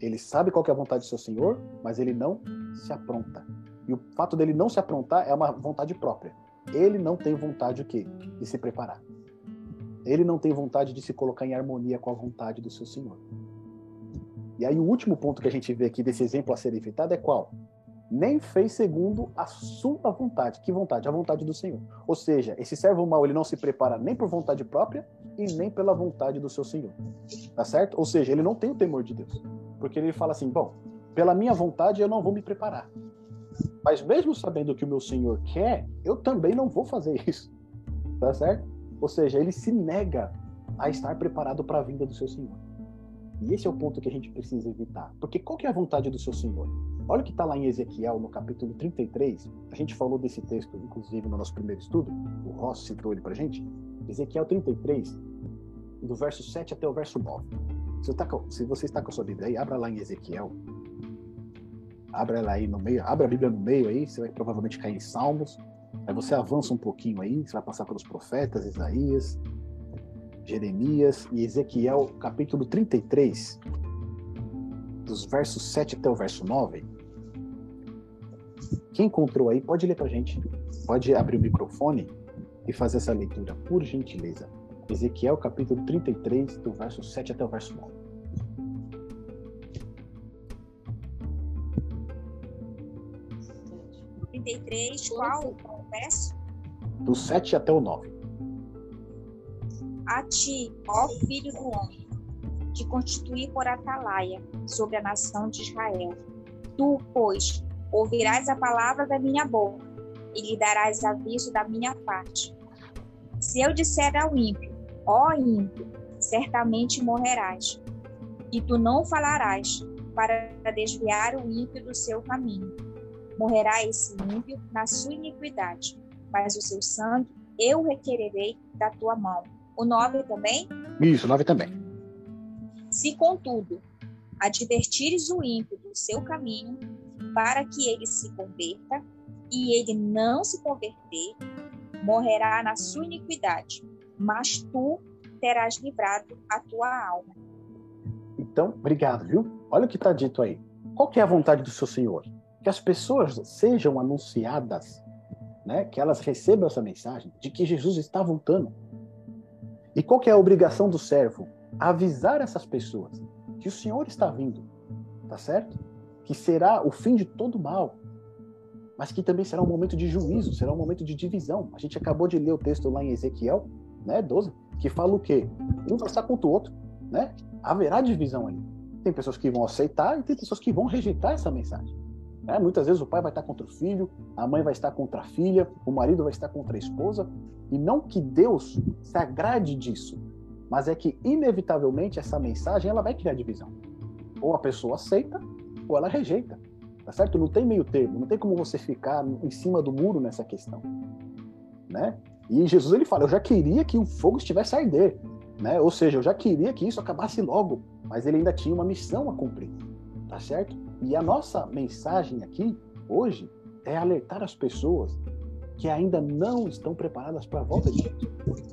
Ele sabe qual é a vontade do seu Senhor, mas ele não se apronta. E o fato dele não se aprontar é uma vontade própria. Ele não tem vontade o quê? De se preparar. Ele não tem vontade de se colocar em harmonia com a vontade do seu Senhor. E aí o último ponto que a gente vê aqui desse exemplo a ser evitado é qual? Nem fez segundo a sua vontade. Que vontade? A vontade do Senhor. Ou seja, esse servo mau ele não se prepara nem por vontade própria e nem pela vontade do seu Senhor. Tá certo? Ou seja, ele não tem o temor de Deus. Porque ele fala assim: bom, pela minha vontade eu não vou me preparar. Mas mesmo sabendo que o meu Senhor quer, eu também não vou fazer isso. Tá certo? Ou seja, ele se nega a estar preparado para a vinda do seu Senhor. E esse é o ponto que a gente precisa evitar. Porque qual que é a vontade do seu Senhor? Olha o que está lá em Ezequiel, no capítulo 33. A gente falou desse texto, inclusive, no nosso primeiro estudo. O Ross citou ele para gente. Ezequiel 33, do verso 7 até o verso 9. Se, tá se você está com a sua Bíblia aí, abra lá em Ezequiel Abra ela aí no meio, abre a Bíblia no meio aí, você vai provavelmente cair em Salmos. Aí você avança um pouquinho aí, você vai passar pelos profetas, Isaías, Jeremias e Ezequiel, capítulo 33, dos versos 7 até o verso 9. Quem encontrou aí, pode ler pra gente. Pode abrir o microfone e fazer essa leitura, por gentileza. Ezequiel, capítulo 33, do verso 7 até o verso 9. 33, qual o verso? Do 7 até o 9. A ti, ó filho do homem, te constituí por atalaia sobre a nação de Israel. Tu, pois, ouvirás a palavra da minha boca e lhe darás aviso da minha parte. Se eu disser ao ímpio, ó ímpio, certamente morrerás, e tu não falarás para desviar o ímpio do seu caminho morrerá esse ímpio na sua iniquidade, mas o seu sangue eu requererei da tua mão. O nove também? Isso, o nove também. Se, contudo, advertires o ímpio do seu caminho, para que ele se converta, e ele não se converter, morrerá na sua iniquidade, mas tu terás livrado a tua alma. Então, obrigado, viu? Olha o que está dito aí. Qual é a vontade do seu Senhor? que as pessoas sejam anunciadas, né, que elas recebam essa mensagem de que Jesus está voltando. E qual que é a obrigação do servo? Avisar essas pessoas que o Senhor está vindo, tá certo? Que será o fim de todo mal, mas que também será um momento de juízo, será um momento de divisão. A gente acabou de ler o texto lá em Ezequiel, né, 12, que fala o quê? Um vai estar contra o outro, né? Haverá divisão ali. Tem pessoas que vão aceitar e tem pessoas que vão rejeitar essa mensagem. É, muitas vezes o pai vai estar contra o filho, a mãe vai estar contra a filha, o marido vai estar contra a esposa. E não que Deus se agrade disso, mas é que, inevitavelmente, essa mensagem ela vai criar divisão. Ou a pessoa aceita, ou ela rejeita. Tá certo? Não tem meio termo, não tem como você ficar em cima do muro nessa questão. Né? E Jesus ele fala: Eu já queria que o fogo estivesse a arder. Né? Ou seja, eu já queria que isso acabasse logo, mas ele ainda tinha uma missão a cumprir. Tá certo? E a nossa mensagem aqui, hoje, é alertar as pessoas que ainda não estão preparadas para a volta de Jesus.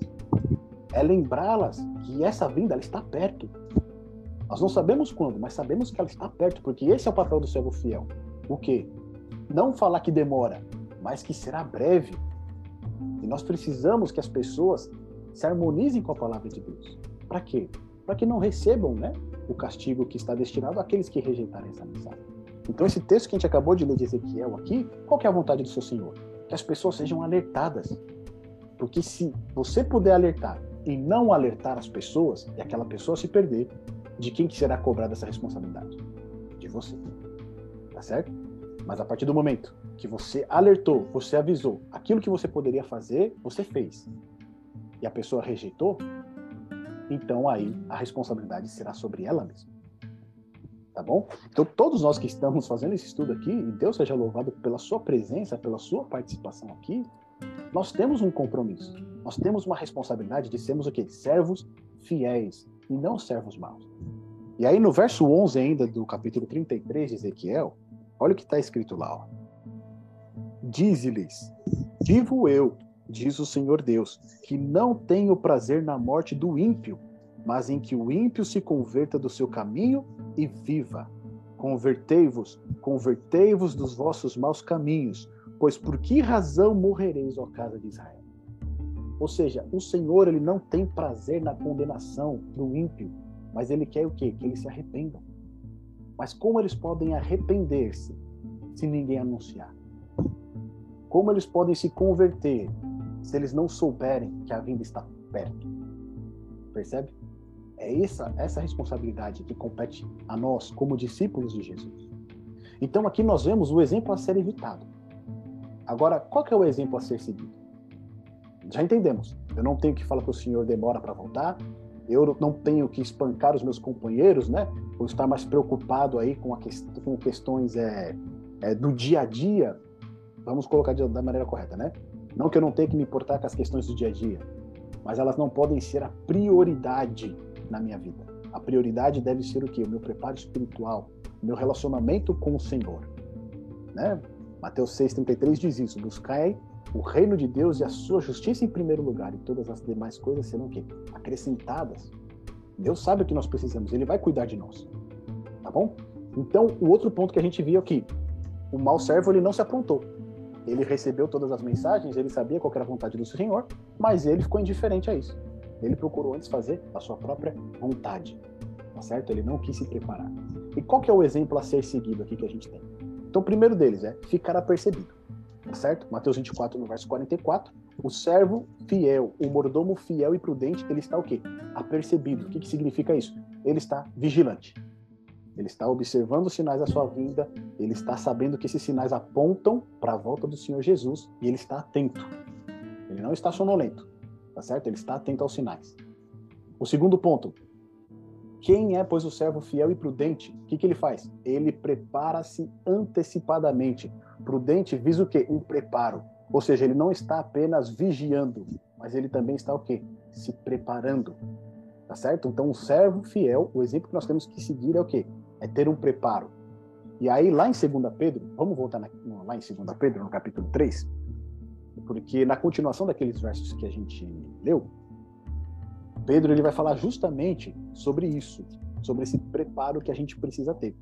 é lembrá-las que essa vinda ela está perto. Nós não sabemos quando, mas sabemos que ela está perto, porque esse é o papel do servo fiel. O quê? Não falar que demora, mas que será breve. E nós precisamos que as pessoas se harmonizem com a palavra de Deus. Para quê? Para que não recebam né, o castigo que está destinado àqueles que rejeitarem essa mensagem. Então, esse texto que a gente acabou de ler de Ezequiel aqui, qual é a vontade do seu Senhor? Que as pessoas sejam alertadas. Porque se você puder alertar e não alertar as pessoas, e aquela pessoa se perder, de quem que será cobrada essa responsabilidade? De você. Tá certo? Mas a partir do momento que você alertou, você avisou, aquilo que você poderia fazer, você fez. E a pessoa rejeitou, então aí a responsabilidade será sobre ela mesma. Tá bom? Então todos nós que estamos fazendo esse estudo aqui, e Deus seja louvado pela sua presença, pela sua participação aqui, nós temos um compromisso. Nós temos uma responsabilidade de sermos o quê? Servos fiéis e não servos maus. E aí no verso 11 ainda do capítulo 33 de Ezequiel, olha o que está escrito lá. Diz-lhes, vivo eu, diz o Senhor Deus, que não tenho prazer na morte do ímpio, mas em que o ímpio se converta do seu caminho e viva. Convertei-vos, convertei-vos dos vossos maus caminhos, pois por que razão morrereis, ó casa de Israel? Ou seja, o Senhor ele não tem prazer na condenação do ímpio, mas ele quer o quê? Que eles se arrependam. Mas como eles podem arrepender-se se ninguém anunciar? Como eles podem se converter se eles não souberem que a vinda está perto? Percebe? É essa essa responsabilidade que compete a nós como discípulos de Jesus. Então aqui nós vemos o exemplo a ser evitado. Agora, qual que é o exemplo a ser seguido? Já entendemos. Eu não tenho que falar que o Senhor demora para voltar, eu não tenho que espancar os meus companheiros, né? Ou estar mais preocupado aí com, que, com questões é, é, do dia a dia. Vamos colocar da maneira correta, né? Não que eu não tenha que me importar com as questões do dia a dia, mas elas não podem ser a prioridade na minha vida. A prioridade deve ser o quê? O meu preparo espiritual, o meu relacionamento com o Senhor, né? Mateus 6:33 diz isso: buscai o reino de Deus e a sua justiça em primeiro lugar, e todas as demais coisas serão o quê? acrescentadas. Deus sabe o que nós precisamos, ele vai cuidar de nós. Tá bom? Então, o outro ponto que a gente viu aqui, o mau servo ele não se aprontou. Ele recebeu todas as mensagens, ele sabia qual era a vontade do Senhor, mas ele ficou indiferente a isso. Ele procurou antes fazer a sua própria vontade. Tá certo? Ele não quis se preparar. E qual que é o exemplo a ser seguido aqui que a gente tem? Então, o primeiro deles é ficar apercebido tá certo? Mateus 24, no verso 44. O servo fiel, o mordomo fiel e prudente, ele está o quê? Apercebido. O que, que significa isso? Ele está vigilante. Ele está observando os sinais da sua vinda, ele está sabendo que esses sinais apontam para a volta do Senhor Jesus e ele está atento. Ele não está sonolento, tá certo? Ele está atento aos sinais. O segundo ponto, quem é, pois, o servo fiel e prudente? O que, que ele faz? Ele prepara-se antecipadamente. Prudente visa o quê? Um preparo. Ou seja, ele não está apenas vigiando, mas ele também está o quê? Se preparando. Tá certo? Então, o servo fiel, o exemplo que nós temos que seguir é o quê? É ter um preparo. E aí, lá em 2 Pedro, vamos voltar na, lá em 2 Pedro, no capítulo 3, porque na continuação daqueles versos que a gente leu, Pedro ele vai falar justamente sobre isso, sobre esse preparo que a gente precisa ter.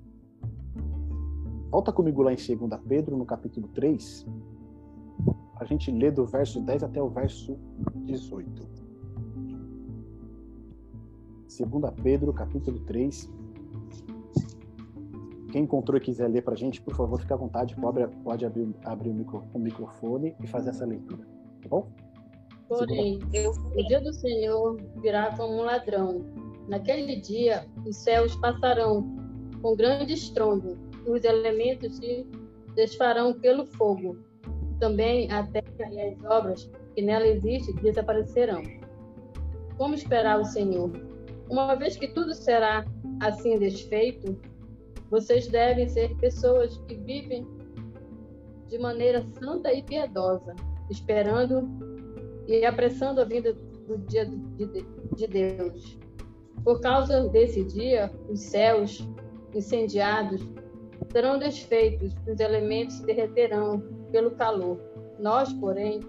Volta comigo lá em 2 Pedro, no capítulo 3, a gente lê do verso 10 até o verso 18. 2 Pedro, capítulo 3. Quem encontrou e quiser ler para a gente, por favor, fique à vontade, pode, pode abrir, abrir o, micro, o microfone e fazer essa leitura, tá bom? Porém, o dia do Senhor virá como um ladrão. Naquele dia, os céus passarão com grande estrondo, e os elementos se desfarão pelo fogo. Também a terra e as obras que nela existem desaparecerão. Como esperar o Senhor? Uma vez que tudo será assim desfeito, vocês devem ser pessoas que vivem de maneira santa e piedosa, esperando e apressando a vinda do dia de, de Deus. Por causa desse dia, os céus incendiados serão desfeitos, os elementos se derreterão pelo calor. Nós, porém,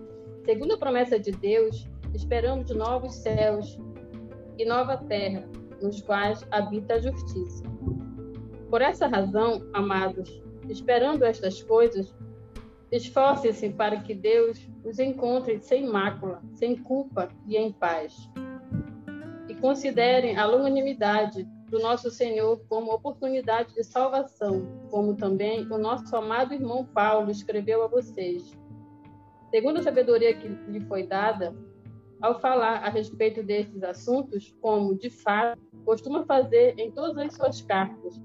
segundo a promessa de Deus, esperamos novos céus e nova terra, nos quais habita a justiça. Por essa razão, amados, esperando estas coisas, esforcem-se para que Deus os encontre sem mácula, sem culpa e em paz. E considerem a longanimidade do nosso Senhor como oportunidade de salvação, como também o nosso amado irmão Paulo escreveu a vocês. Segundo a sabedoria que lhe foi dada, ao falar a respeito desses assuntos, como, de fato, costuma fazer em todas as suas cartas.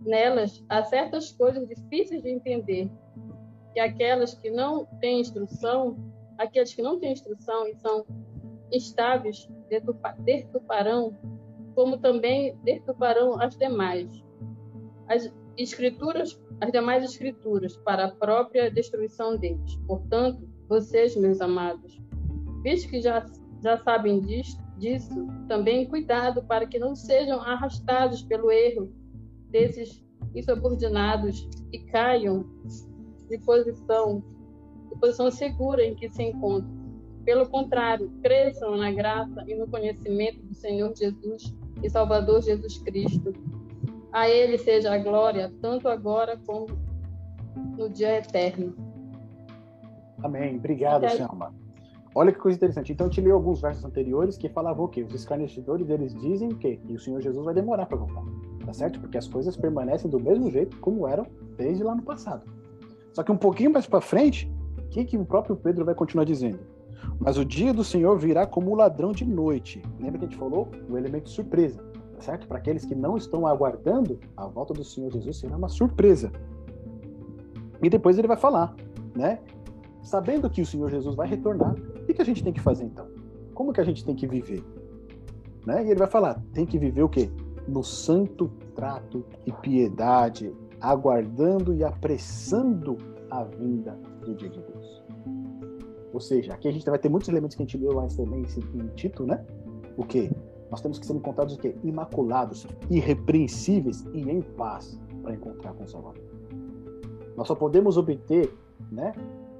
Nelas há certas coisas difíceis de entender, que aquelas que não têm instrução, aqueles que não têm instrução e são instáveis, deturparão, como também deturparão as demais. As escrituras, as demais escrituras, para a própria destruição deles. Portanto, vocês, meus amados, visto que já, já sabem disso, disso, também cuidado para que não sejam arrastados pelo erro desses insubordinados e caiam de posição, de posição segura em que se encontram. Pelo contrário, cresçam na graça e no conhecimento do Senhor Jesus e Salvador Jesus Cristo. A Ele seja a glória, tanto agora como no dia eterno. Amém. Obrigado, Selma. Olha que coisa interessante. Então, eu te li alguns versos anteriores que falavam o quê? Os escarnecedores deles dizem o quê? Que o Senhor Jesus vai demorar para voltar. Tá certo? Porque as coisas permanecem do mesmo jeito como eram desde lá no passado. Só que um pouquinho mais para frente, o que, que o próprio Pedro vai continuar dizendo? Mas o dia do Senhor virá como ladrão de noite. Lembra que a gente falou? O elemento surpresa. Tá certo? Para aqueles que não estão aguardando, a volta do Senhor Jesus será uma surpresa. E depois ele vai falar, né? Sabendo que o Senhor Jesus vai retornar, o que, que a gente tem que fazer então? Como que a gente tem que viver? Né? E ele vai falar, tem que viver o quê? No santo trato e piedade, aguardando e apressando a vinda do dia de Deus. Ou seja, aqui a gente vai ter muitos elementos que a gente viu lá também em Tito, né? O quê? Nós temos que ser encontrados o quê? Imaculados, irrepreensíveis e em paz para encontrar com o Salvador. Nós só podemos obter, né,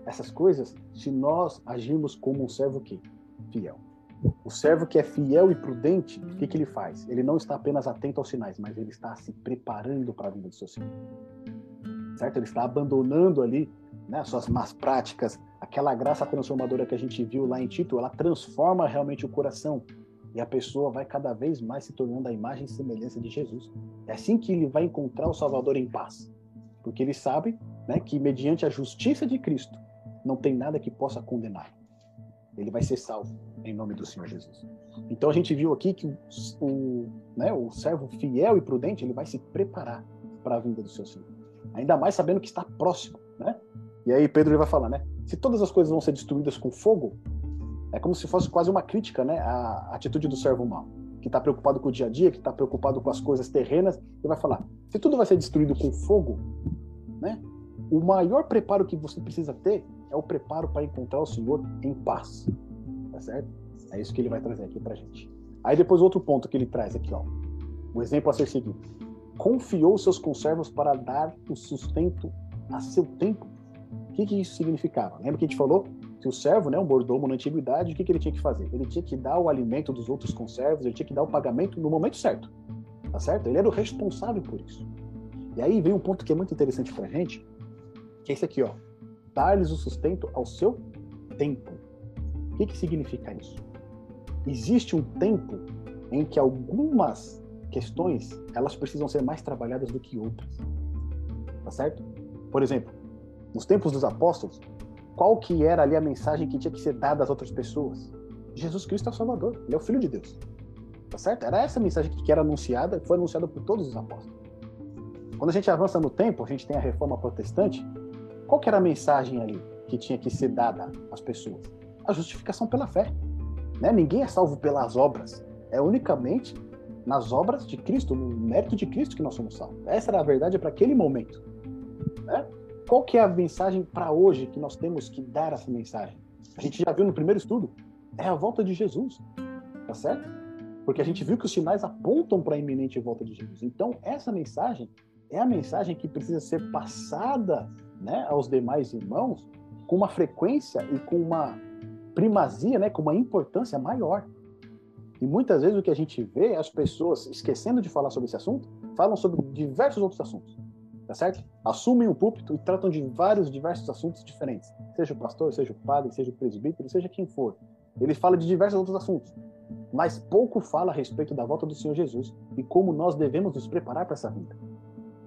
essas coisas se nós agirmos como um servo fiel. O servo que é fiel e prudente, o que, que ele faz? Ele não está apenas atento aos sinais, mas ele está se preparando para a vida do seu Senhor. Certo? Ele está abandonando ali né, suas más práticas, aquela graça transformadora que a gente viu lá em Tito, ela transforma realmente o coração e a pessoa vai cada vez mais se tornando a imagem e semelhança de Jesus. É assim que ele vai encontrar o Salvador em paz, porque ele sabe né, que mediante a justiça de Cristo não tem nada que possa condenar. Ele vai ser salvo em nome do Senhor Jesus. Então a gente viu aqui que o, o, né, o servo fiel e prudente ele vai se preparar para a vinda do seu Senhor. Ainda mais sabendo que está próximo, né? E aí Pedro ele vai falar, né? Se todas as coisas vão ser destruídas com fogo, é como se fosse quase uma crítica, né? À atitude do servo mau, que está preocupado com o dia a dia, que está preocupado com as coisas terrenas, e vai falar: se tudo vai ser destruído com fogo? O maior preparo que você precisa ter é o preparo para encontrar o Senhor em paz. Tá certo? É isso que ele vai trazer aqui pra gente. Aí depois outro ponto que ele traz aqui, ó. Um exemplo a ser seguido. Confiou seus conservos para dar o sustento a seu tempo. O que, que isso significava? Lembra que a gente falou que o servo, né, um mordomo na antiguidade, o que, que ele tinha que fazer? Ele tinha que dar o alimento dos outros conservos, ele tinha que dar o pagamento no momento certo. Tá certo? Ele era o responsável por isso. E aí vem um ponto que é muito interessante pra gente, que é esse aqui, ó dar-lhes o sustento ao seu tempo. O que, que significa isso? Existe um tempo em que algumas questões elas precisam ser mais trabalhadas do que outras. Tá certo? Por exemplo, nos tempos dos apóstolos, qual que era ali a mensagem que tinha que ser dada às outras pessoas? Jesus Cristo é o Salvador, ele é o Filho de Deus. Tá certo? Era essa mensagem que era anunciada, foi anunciada por todos os apóstolos. Quando a gente avança no tempo, a gente tem a reforma protestante, qual era a mensagem ali que tinha que ser dada às pessoas? A justificação pela fé. Né? Ninguém é salvo pelas obras. É unicamente nas obras de Cristo, no mérito de Cristo que nós somos salvos. Essa era a verdade para aquele momento. Né? Qual que é a mensagem para hoje que nós temos que dar essa mensagem? A gente já viu no primeiro estudo. É a volta de Jesus. Tá certo? Porque a gente viu que os sinais apontam para a iminente volta de Jesus. Então, essa mensagem é a mensagem que precisa ser passada né, aos demais irmãos com uma frequência e com uma primazia, né, com uma importância maior. E muitas vezes o que a gente vê é as pessoas, esquecendo de falar sobre esse assunto, falam sobre diversos outros assuntos. Tá certo? Assumem o púlpito e tratam de vários diversos assuntos diferentes. Seja o pastor, seja o padre, seja o presbítero, seja quem for. Ele fala de diversos outros assuntos. Mas pouco fala a respeito da volta do Senhor Jesus e como nós devemos nos preparar para essa vinda.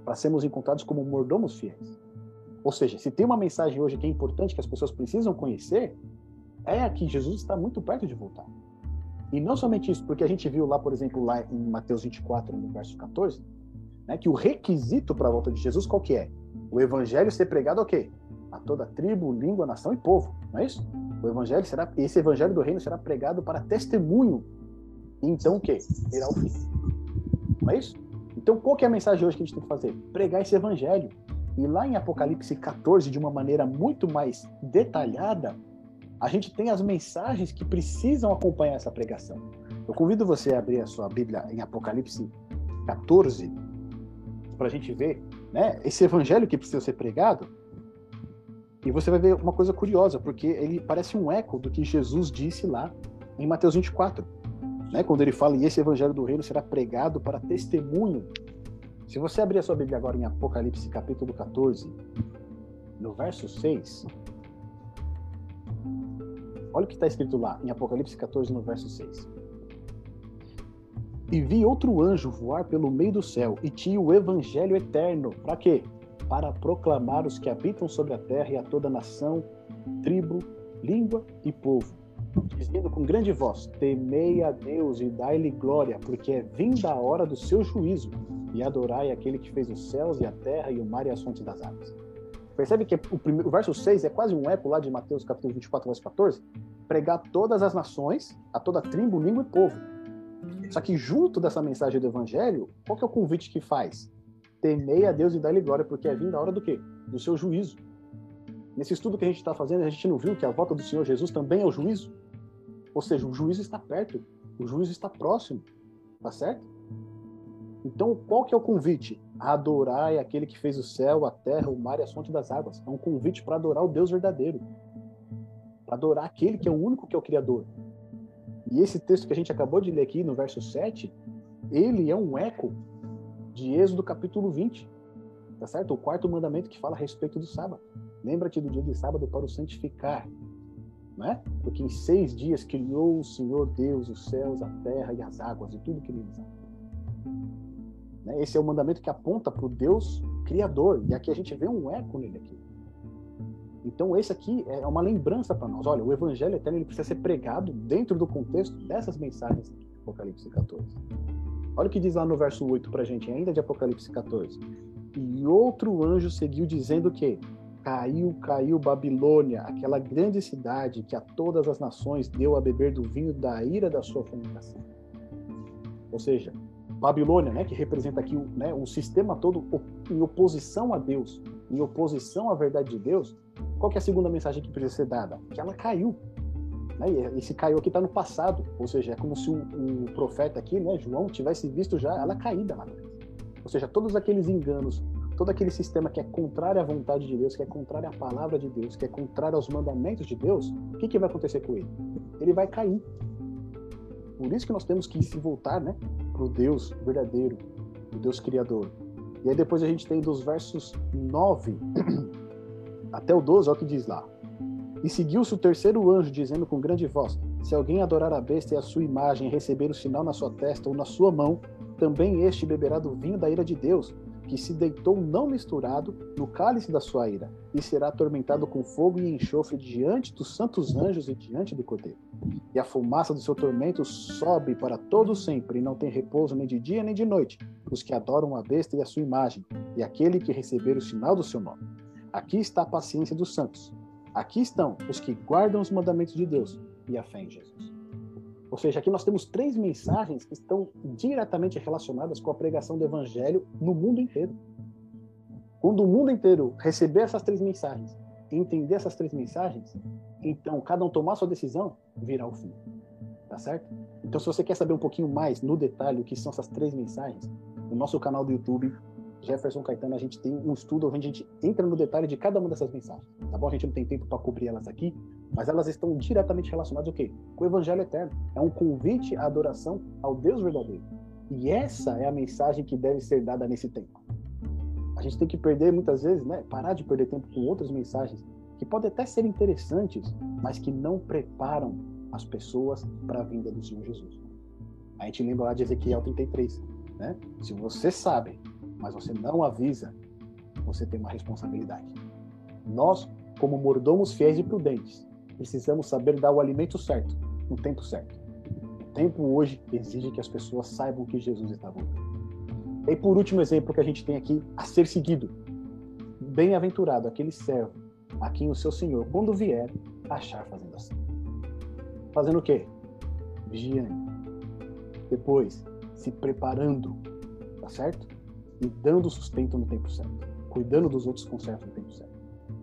Para sermos encontrados como mordomos fiéis. Ou seja, se tem uma mensagem hoje que é importante, que as pessoas precisam conhecer, é a que Jesus está muito perto de voltar. E não somente isso, porque a gente viu lá, por exemplo, lá em Mateus 24, no verso 14, né, que o requisito para a volta de Jesus qual que é? O evangelho ser pregado a quê? A toda tribo, língua, nação e povo, não é isso? O evangelho será, esse evangelho do reino será pregado para testemunho. Então o quê? Irá o fim. Não é isso? Então qual que é a mensagem hoje que a gente tem que fazer? Pregar esse evangelho. E lá em Apocalipse 14, de uma maneira muito mais detalhada, a gente tem as mensagens que precisam acompanhar essa pregação. Eu convido você a abrir a sua Bíblia em Apocalipse 14, para a gente ver né, esse evangelho que precisa ser pregado. E você vai ver uma coisa curiosa, porque ele parece um eco do que Jesus disse lá em Mateus 24, né, quando ele fala: E esse evangelho do reino será pregado para testemunho. Se você abrir a sua Bíblia agora em Apocalipse capítulo 14, no verso 6, Olha o que está escrito lá em Apocalipse 14, no verso 6. E vi outro anjo voar pelo meio do céu e tinha o evangelho eterno. Para quê? Para proclamar os que habitam sobre a terra e a toda nação, tribo, língua e povo. Dizendo com grande voz: Temei a Deus e dai-lhe glória, porque é vinda a hora do seu juízo, e adorai aquele que fez os céus e a terra e o mar e as fontes das águas. Percebe que o, primeiro, o verso 6 é quase um eco lá de Mateus capítulo 24, verso 14? Pregar todas as nações, a toda tribo, língua e povo. Só que junto dessa mensagem do evangelho, qual que é o convite que faz? Temei a Deus e dá-lhe glória, porque é vinda a hora do quê? Do seu juízo. Nesse estudo que a gente está fazendo, a gente não viu que a volta do Senhor Jesus também é o juízo? Ou seja, o juízo está perto, o juízo está próximo, tá certo? Então, qual que é o convite? Adorai aquele que fez o céu, a terra, o mar e as fontes das águas. É um convite para adorar o Deus verdadeiro. Para adorar aquele que é o único que é o Criador. E esse texto que a gente acabou de ler aqui no verso 7, ele é um eco de Êxodo capítulo 20. Tá certo? O quarto mandamento que fala a respeito do sábado. Lembra-te do dia de sábado para o santificar. Né? Porque em seis dias criou o Senhor Deus os céus, a terra e as águas e tudo que neles há. Né? Esse é o mandamento que aponta para o Deus Criador. E aqui a gente vê um eco nele aqui. Então esse aqui é uma lembrança para nós. Olha, o Evangelho eterno ele precisa ser pregado dentro do contexto dessas mensagens aqui, Apocalipse 14. Olha o que diz lá no verso 8 para a gente, ainda de Apocalipse 14. E outro anjo seguiu dizendo que caiu, caiu Babilônia, aquela grande cidade que a todas as nações deu a beber do vinho da ira da sua fornicação. Ou seja, Babilônia, né, que representa aqui né, um sistema todo em oposição a Deus, em oposição à verdade de Deus, qual é a segunda mensagem que precisa ser dada? Que ela caiu. Né? Esse caiu aqui está no passado, ou seja, é como se o, o, profeta aqui, né, João, tivesse visto já ela caída lá. Ou seja, todos aqueles enganos, todo aquele sistema que é contrário à vontade de Deus, que é contrário à palavra de Deus, que é contrário aos mandamentos de Deus, o que, que vai acontecer com ele? Ele vai cair. Por isso que nós temos que se voltar, né, para o Deus verdadeiro, o Deus criador. E aí depois a gente tem dos versos 9 até o 12, olha o que diz lá. E seguiu-se o terceiro anjo, dizendo com grande voz: Se alguém adorar a besta e a sua imagem, receber o sinal na sua testa ou na sua mão, também este beberá do vinho da ira de Deus, que se deitou não misturado no cálice da sua ira, e será atormentado com fogo e enxofre diante dos santos anjos e diante do cordeiro. E a fumaça do seu tormento sobe para todo sempre, e não tem repouso nem de dia nem de noite, os que adoram a besta e a sua imagem, e aquele que receber o sinal do seu nome. Aqui está a paciência dos santos. Aqui estão os que guardam os mandamentos de Deus e a fé em Jesus. Ou seja, aqui nós temos três mensagens que estão diretamente relacionadas com a pregação do evangelho no mundo inteiro. Quando o mundo inteiro receber essas três mensagens, entender essas três mensagens, então cada um tomar sua decisão, virá o fim. Tá certo? Então, se você quer saber um pouquinho mais no detalhe o que são essas três mensagens, no nosso canal do YouTube, Jefferson Caetano, a gente tem um estudo onde a gente entra no detalhe de cada uma dessas mensagens. Tá bom? A gente não tem tempo para cobrir elas aqui, mas elas estão diretamente relacionadas o quê? Com o evangelho eterno. É um convite à adoração ao Deus verdadeiro. E essa é a mensagem que deve ser dada nesse tempo. A gente tem que perder muitas vezes, né, parar de perder tempo com outras mensagens que podem até ser interessantes, mas que não preparam as pessoas para a vinda do Senhor Jesus. A gente lembra lá de Ezequiel 33, né? Se você sabe, mas você não avisa, você tem uma responsabilidade. Nós, como mordomos fiéis e prudentes, precisamos saber dar o alimento certo, no tempo certo. O tempo hoje exige que as pessoas saibam que Jesus está voltando. E por último exemplo que a gente tem aqui a ser seguido. Bem-aventurado aquele servo a quem o seu senhor, quando vier, achar fazendo assim. Fazendo o quê? Vigiando. Depois, se preparando, tá certo? E dando sustento no tempo certo. Cuidando dos outros com certo no tempo certo.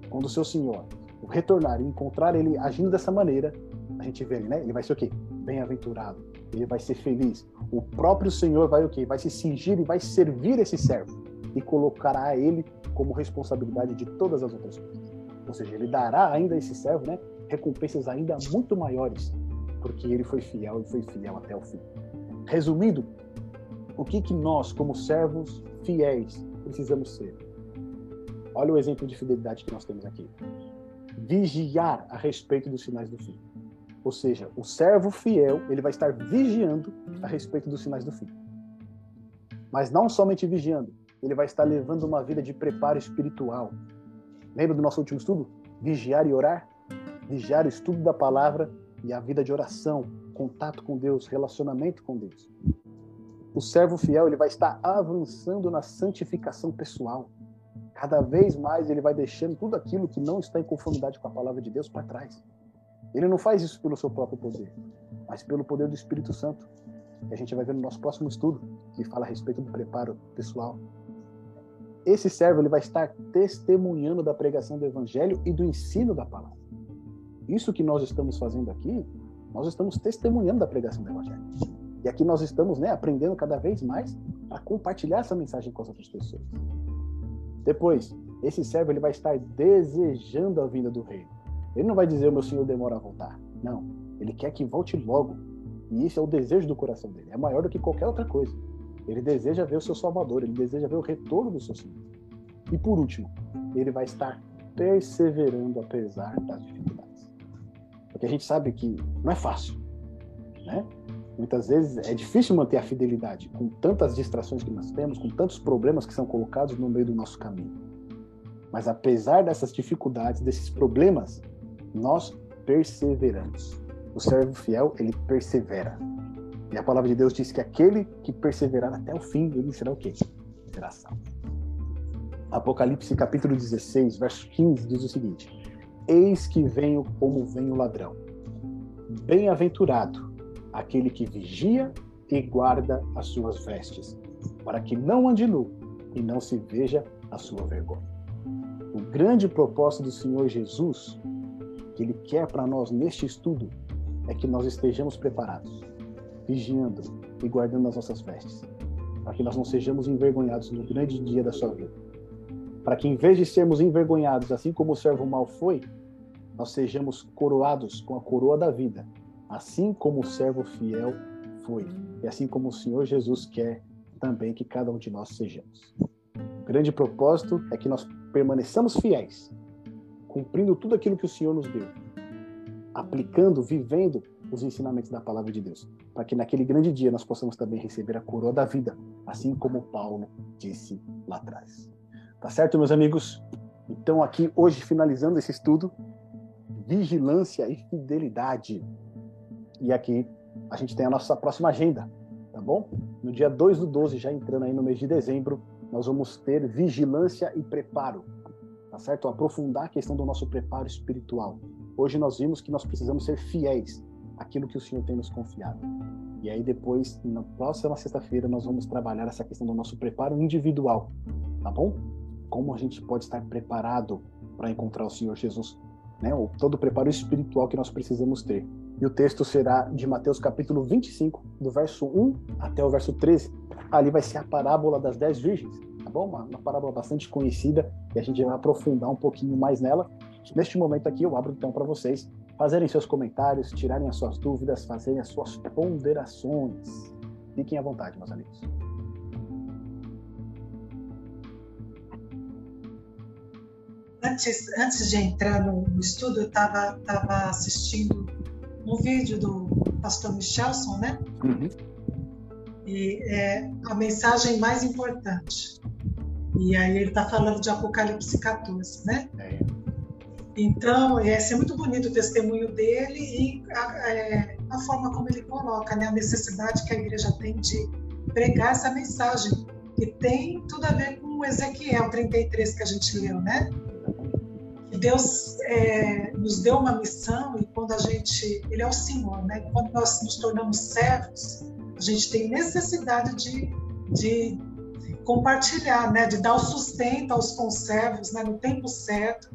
Quando o seu senhor retornar e encontrar ele agindo dessa maneira, a gente vê ele, né? Ele vai ser o quê? Bem-aventurado. Ele vai ser feliz. O próprio Senhor vai o quê? Vai se cingir e vai servir esse servo e colocará ele como responsabilidade de todas as outras coisas. Ou seja, ele dará ainda a esse servo, né? Recompensas ainda muito maiores, porque ele foi fiel e foi fiel até o fim. Resumindo, o que que nós, como servos fiéis, precisamos ser? Olha o exemplo de fidelidade que nós temos aqui vigiar a respeito dos sinais do fim. Ou seja, o servo fiel, ele vai estar vigiando a respeito dos sinais do fim. Mas não somente vigiando, ele vai estar levando uma vida de preparo espiritual. Lembra do nosso último estudo? Vigiar e orar? Vigiar o estudo da palavra e a vida de oração, contato com Deus, relacionamento com Deus. O servo fiel, ele vai estar avançando na santificação pessoal. Cada vez mais ele vai deixando tudo aquilo que não está em conformidade com a palavra de Deus para trás. Ele não faz isso pelo seu próprio poder, mas pelo poder do Espírito Santo. Que a gente vai ver no nosso próximo estudo, que fala a respeito do preparo pessoal. Esse servo ele vai estar testemunhando da pregação do evangelho e do ensino da palavra. Isso que nós estamos fazendo aqui, nós estamos testemunhando da pregação do evangelho. E aqui nós estamos né, aprendendo cada vez mais a compartilhar essa mensagem com as outras pessoas. Depois, esse servo ele vai estar desejando a vinda do rei. Ele não vai dizer o meu senhor demora a voltar. Não, ele quer que volte logo. E isso é o desejo do coração dele. É maior do que qualquer outra coisa. Ele deseja ver o seu Salvador, ele deseja ver o retorno do seu Senhor. E por último, ele vai estar perseverando apesar das dificuldades. Porque a gente sabe que não é fácil, né? Muitas vezes é difícil manter a fidelidade com tantas distrações que nós temos, com tantos problemas que são colocados no meio do nosso caminho. Mas apesar dessas dificuldades, desses problemas, nós perseveramos. O servo fiel, ele persevera. E a palavra de Deus diz que aquele que perseverar até o fim, ele será o quê? Será salvo. Apocalipse capítulo 16, verso 15 diz o seguinte: Eis que venho como vem o ladrão. Bem-aventurado aquele que vigia e guarda as suas vestes, para que não ande nu e não se veja a sua vergonha. O grande propósito do Senhor Jesus, que Ele quer para nós neste estudo, é que nós estejamos preparados, vigiando e guardando as nossas vestes, para que nós não sejamos envergonhados no grande dia da sua vida. Para que, em vez de sermos envergonhados, assim como o servo mal foi, nós sejamos coroados com a coroa da vida assim como o servo fiel foi, e assim como o Senhor Jesus quer também que cada um de nós sejamos. O grande propósito é que nós permaneçamos fiéis, cumprindo tudo aquilo que o Senhor nos deu, aplicando, vivendo os ensinamentos da palavra de Deus, para que naquele grande dia nós possamos também receber a coroa da vida, assim como Paulo disse lá atrás. Tá certo, meus amigos? Então, aqui hoje, finalizando esse estudo, vigilância e fidelidade. E aqui a gente tem a nossa próxima agenda, tá bom? No dia 2 do 12, já entrando aí no mês de dezembro, nós vamos ter vigilância e preparo, tá certo? Aprofundar a questão do nosso preparo espiritual. Hoje nós vimos que nós precisamos ser fiéis àquilo que o Senhor tem nos confiado. E aí depois, na próxima sexta-feira, nós vamos trabalhar essa questão do nosso preparo individual, tá bom? Como a gente pode estar preparado para encontrar o Senhor Jesus, né? O todo o preparo espiritual que nós precisamos ter. E o texto será de Mateus capítulo 25, do verso 1 até o verso 13. Ali vai ser a parábola das dez virgens, tá bom? Uma, uma parábola bastante conhecida e a gente vai aprofundar um pouquinho mais nela. Neste momento aqui eu abro então para vocês fazerem seus comentários, tirarem as suas dúvidas, fazerem as suas ponderações. Fiquem à vontade, meus amigos. Antes, antes de entrar no, estudo, eu estava tava assistindo um vídeo do pastor Michelson, né? Uhum. E é a mensagem mais importante. E aí ele está falando de Apocalipse 14, né? É. Então, é, é muito bonito o testemunho dele e a, é, a, forma como ele coloca, né? A necessidade que a igreja tem de pregar essa mensagem, que tem tudo a ver com Ezequiel 33 que a gente leu, né? Deus é, nos deu uma missão e quando a gente, Ele é o Senhor, né? Quando nós nos tornamos servos, a gente tem necessidade de, de compartilhar, né? De dar o sustento aos conservos, né? No tempo certo.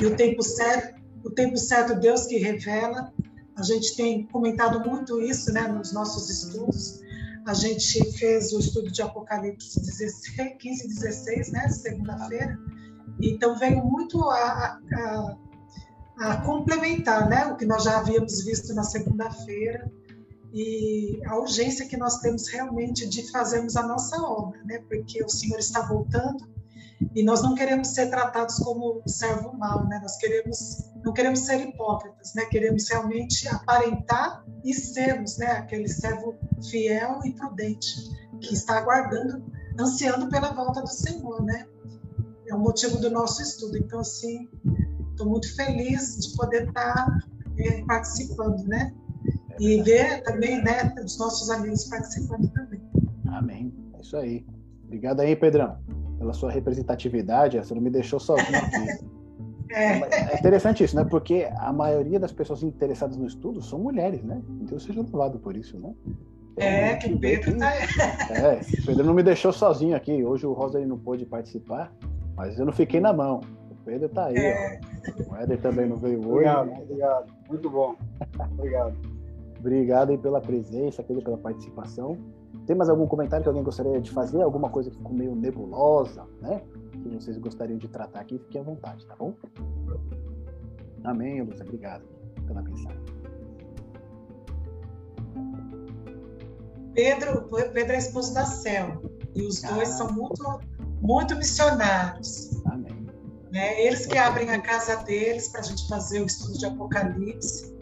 E o tempo certo, o tempo certo Deus que revela. A gente tem comentado muito isso, né? Nos nossos estudos. A gente fez o estudo de Apocalipse 16, 15 e 16, né? Segunda-feira então, veio muito a, a, a, complementar né, o que nós já havíamos visto na segunda-feira e a urgência que nós temos realmente de fazermos a nossa obra, né, porque o Senhor está voltando e nós não queremos ser tratados como servo mau, né? Nós queremos, não queremos ser hipócritas, né? Queremos realmente aparentar e sermos, né? Aquele servo fiel e prudente que está aguardando, ansiando pela volta do Senhor, né? É o motivo do nosso estudo. Então, assim, estou muito feliz de poder estar tá, é, participando, né? E ver também, né, os nossos amigos participando também. Amém. É isso aí. Obrigado aí, Pedrão, pela sua representatividade. Você não me deixou sozinho aqui. É. é interessante isso, né? Porque a maioria das pessoas interessadas no estudo são mulheres, né? Então seja louvado por isso, né? Então, é, que Pedro tá... É, Pedro não me deixou sozinho aqui. Hoje o Rosa não pôde participar. Mas eu não fiquei na mão. O Pedro está aí. É. O Éder também não veio hoje. Obrigado, obrigado. Muito bom. Obrigado. obrigado aí pela presença, Pedro, pela participação. Tem mais algum comentário que alguém gostaria de fazer? Alguma coisa que ficou meio nebulosa, né? Que vocês gostariam de tratar aqui? Fiquem à vontade, tá bom? Amém, Lúcia. Obrigado pela mensagem. Pedro, Pedro é esposo da Cel. E os ah. dois são muito muito missionários. Amém. Né? Eles que abrem a casa deles para a gente fazer o estudo de Apocalipse.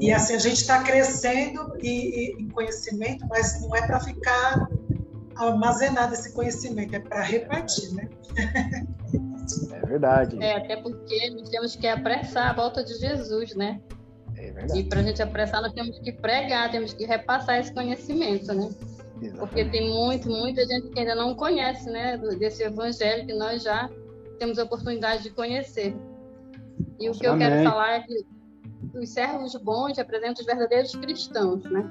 E assim, a gente está crescendo e, e, em conhecimento, mas não é para ficar armazenado esse conhecimento, é para repartir, né? É verdade. É, até porque nós temos que apressar a volta de Jesus, né? É verdade. E para a gente apressar, nós temos que pregar, temos que repassar esse conhecimento, né? Exatamente. Porque tem muito, muita gente que ainda não conhece, né, desse evangelho que nós já temos a oportunidade de conhecer. E o que eu quero falar é que os servos bons representam os verdadeiros cristãos, né?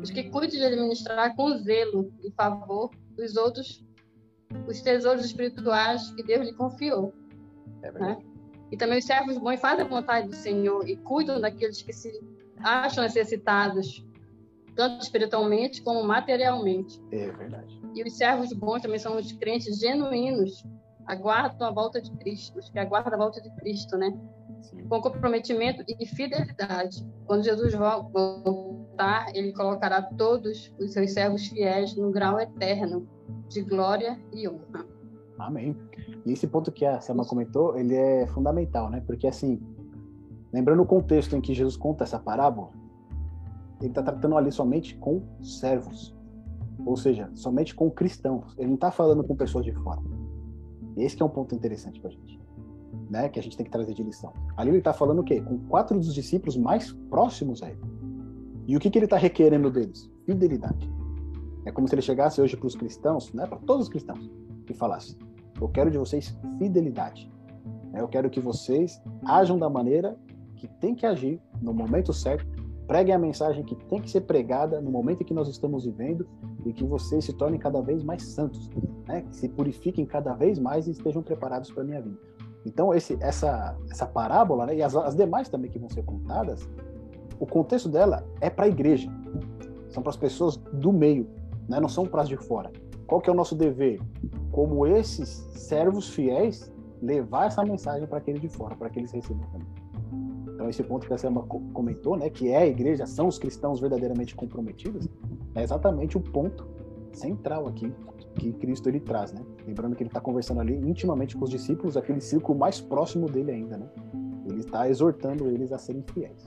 Os que cuidam de administrar com zelo e favor os outros, os tesouros espirituais que Deus lhe confiou. É né? E também os servos bons fazem a vontade do Senhor e cuidam daqueles que se acham necessitados tanto espiritualmente como materialmente. É verdade. E os servos bons também são os crentes genuínos, aguardam a volta de Cristo, que aguardam a volta de Cristo, né? Sim. Com comprometimento e fidelidade. Quando Jesus voltar, ele colocará todos os seus servos fiéis no grau eterno de glória e honra. Amém. E esse ponto que a Selma comentou, ele é fundamental, né? Porque assim, lembrando o contexto em que Jesus conta essa parábola, ele está tratando ali somente com servos, ou seja, somente com cristãos. Ele não está falando com pessoas de fora. Esse é um ponto interessante para a gente, né? Que a gente tem que trazer de lição. Ali ele está falando o quê? Com quatro dos discípulos mais próximos a ele. E o que, que ele está requerendo deles? Fidelidade. É como se ele chegasse hoje para os cristãos, né? Para todos os cristãos, e falasse: Eu quero de vocês fidelidade. Eu quero que vocês ajam da maneira que tem que agir no momento certo preguem a mensagem que tem que ser pregada no momento em que nós estamos vivendo e que vocês se tornem cada vez mais santos, né? que se purifiquem cada vez mais e estejam preparados para a minha vida. Então, esse, essa, essa parábola, né? e as, as demais também que vão ser contadas, o contexto dela é para a igreja, são para as pessoas do meio, né? não são para as de fora. Qual que é o nosso dever? Como esses servos fiéis, levar essa mensagem para aqueles de fora, para que eles recebam também. Então, esse ponto que a Selma comentou, né, que é a igreja, são os cristãos verdadeiramente comprometidos, é exatamente o ponto central aqui que Cristo ele traz, né? Lembrando que ele está conversando ali intimamente com os discípulos, aquele círculo mais próximo dele ainda, né? Ele está exortando eles a serem fiéis.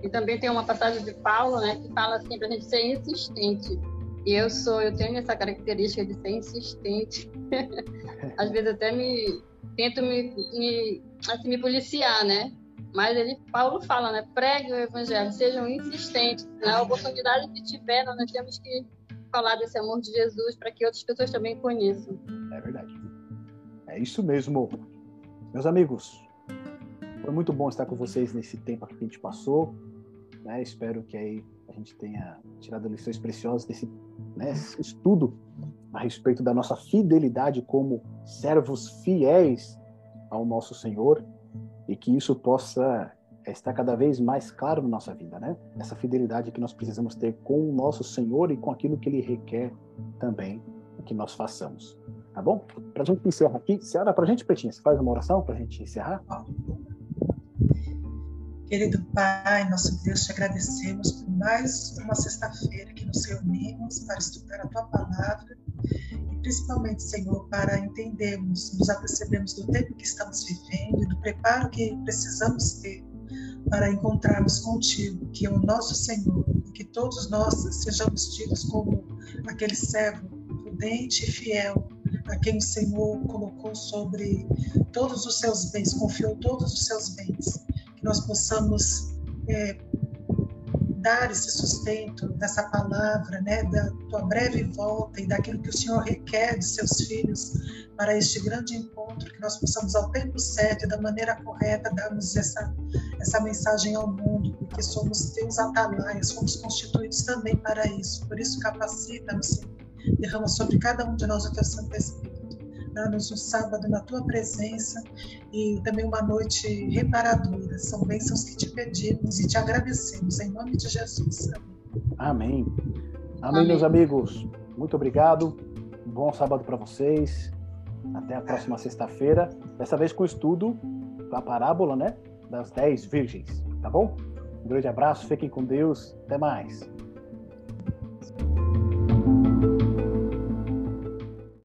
E também tem uma passagem de Paulo, né, que fala assim para a gente ser insistente. E eu sou, eu tenho essa característica de ser insistente. Às vezes até me tento me, me, assim, me policiar, né? Mas ele, Paulo fala, né? Pregue o evangelho, sejam insistentes. Na oportunidade que tiver, nós temos que falar desse amor de Jesus para que outras pessoas também conheçam. É verdade. É isso mesmo. Meus amigos, foi muito bom estar com vocês nesse tempo que a gente passou. Né? Espero que aí a gente tenha tirado lições preciosas desse né, estudo a respeito da nossa fidelidade como servos fiéis ao nosso Senhor e que isso possa estar cada vez mais claro na nossa vida, né? Essa fidelidade que nós precisamos ter com o nosso Senhor e com aquilo que Ele requer também que nós façamos, tá bom? Para gente encerrar aqui, você ora para gente, Petinha? Você faz uma oração para gente encerrar? Querido Pai, nosso Deus, te agradecemos por mais uma sexta-feira que nos reunimos para estudar a Tua palavra principalmente, Senhor, para entendermos, nos apercebermos do tempo que estamos vivendo e do preparo que precisamos ter para encontrarmos contigo, que é o nosso Senhor, e que todos nós sejamos tidos como aquele servo prudente e fiel a quem o Senhor colocou sobre todos os seus bens, confiou todos os seus bens nós possamos é, dar esse sustento dessa palavra, né, da tua breve volta e daquilo que o Senhor requer de seus filhos para este grande encontro, que nós possamos ao tempo certo e da maneira correta darmos essa essa mensagem ao mundo, porque somos teus atalaias, fomos constituídos também para isso. Por isso capacita-nos, Senhor, derrama sobre cada um de nós o teu Santo Espírito Dá-nos um sábado na tua presença e também uma noite reparadora. São bênçãos que te pedimos e te agradecemos. Em nome de Jesus. Amém. Amém, Amém. meus amigos. Muito obrigado. Um bom sábado para vocês. Até a próxima sexta-feira. Dessa vez com o estudo da parábola, né? Das dez virgens. Tá bom? Um grande abraço. Fiquem com Deus. Até mais.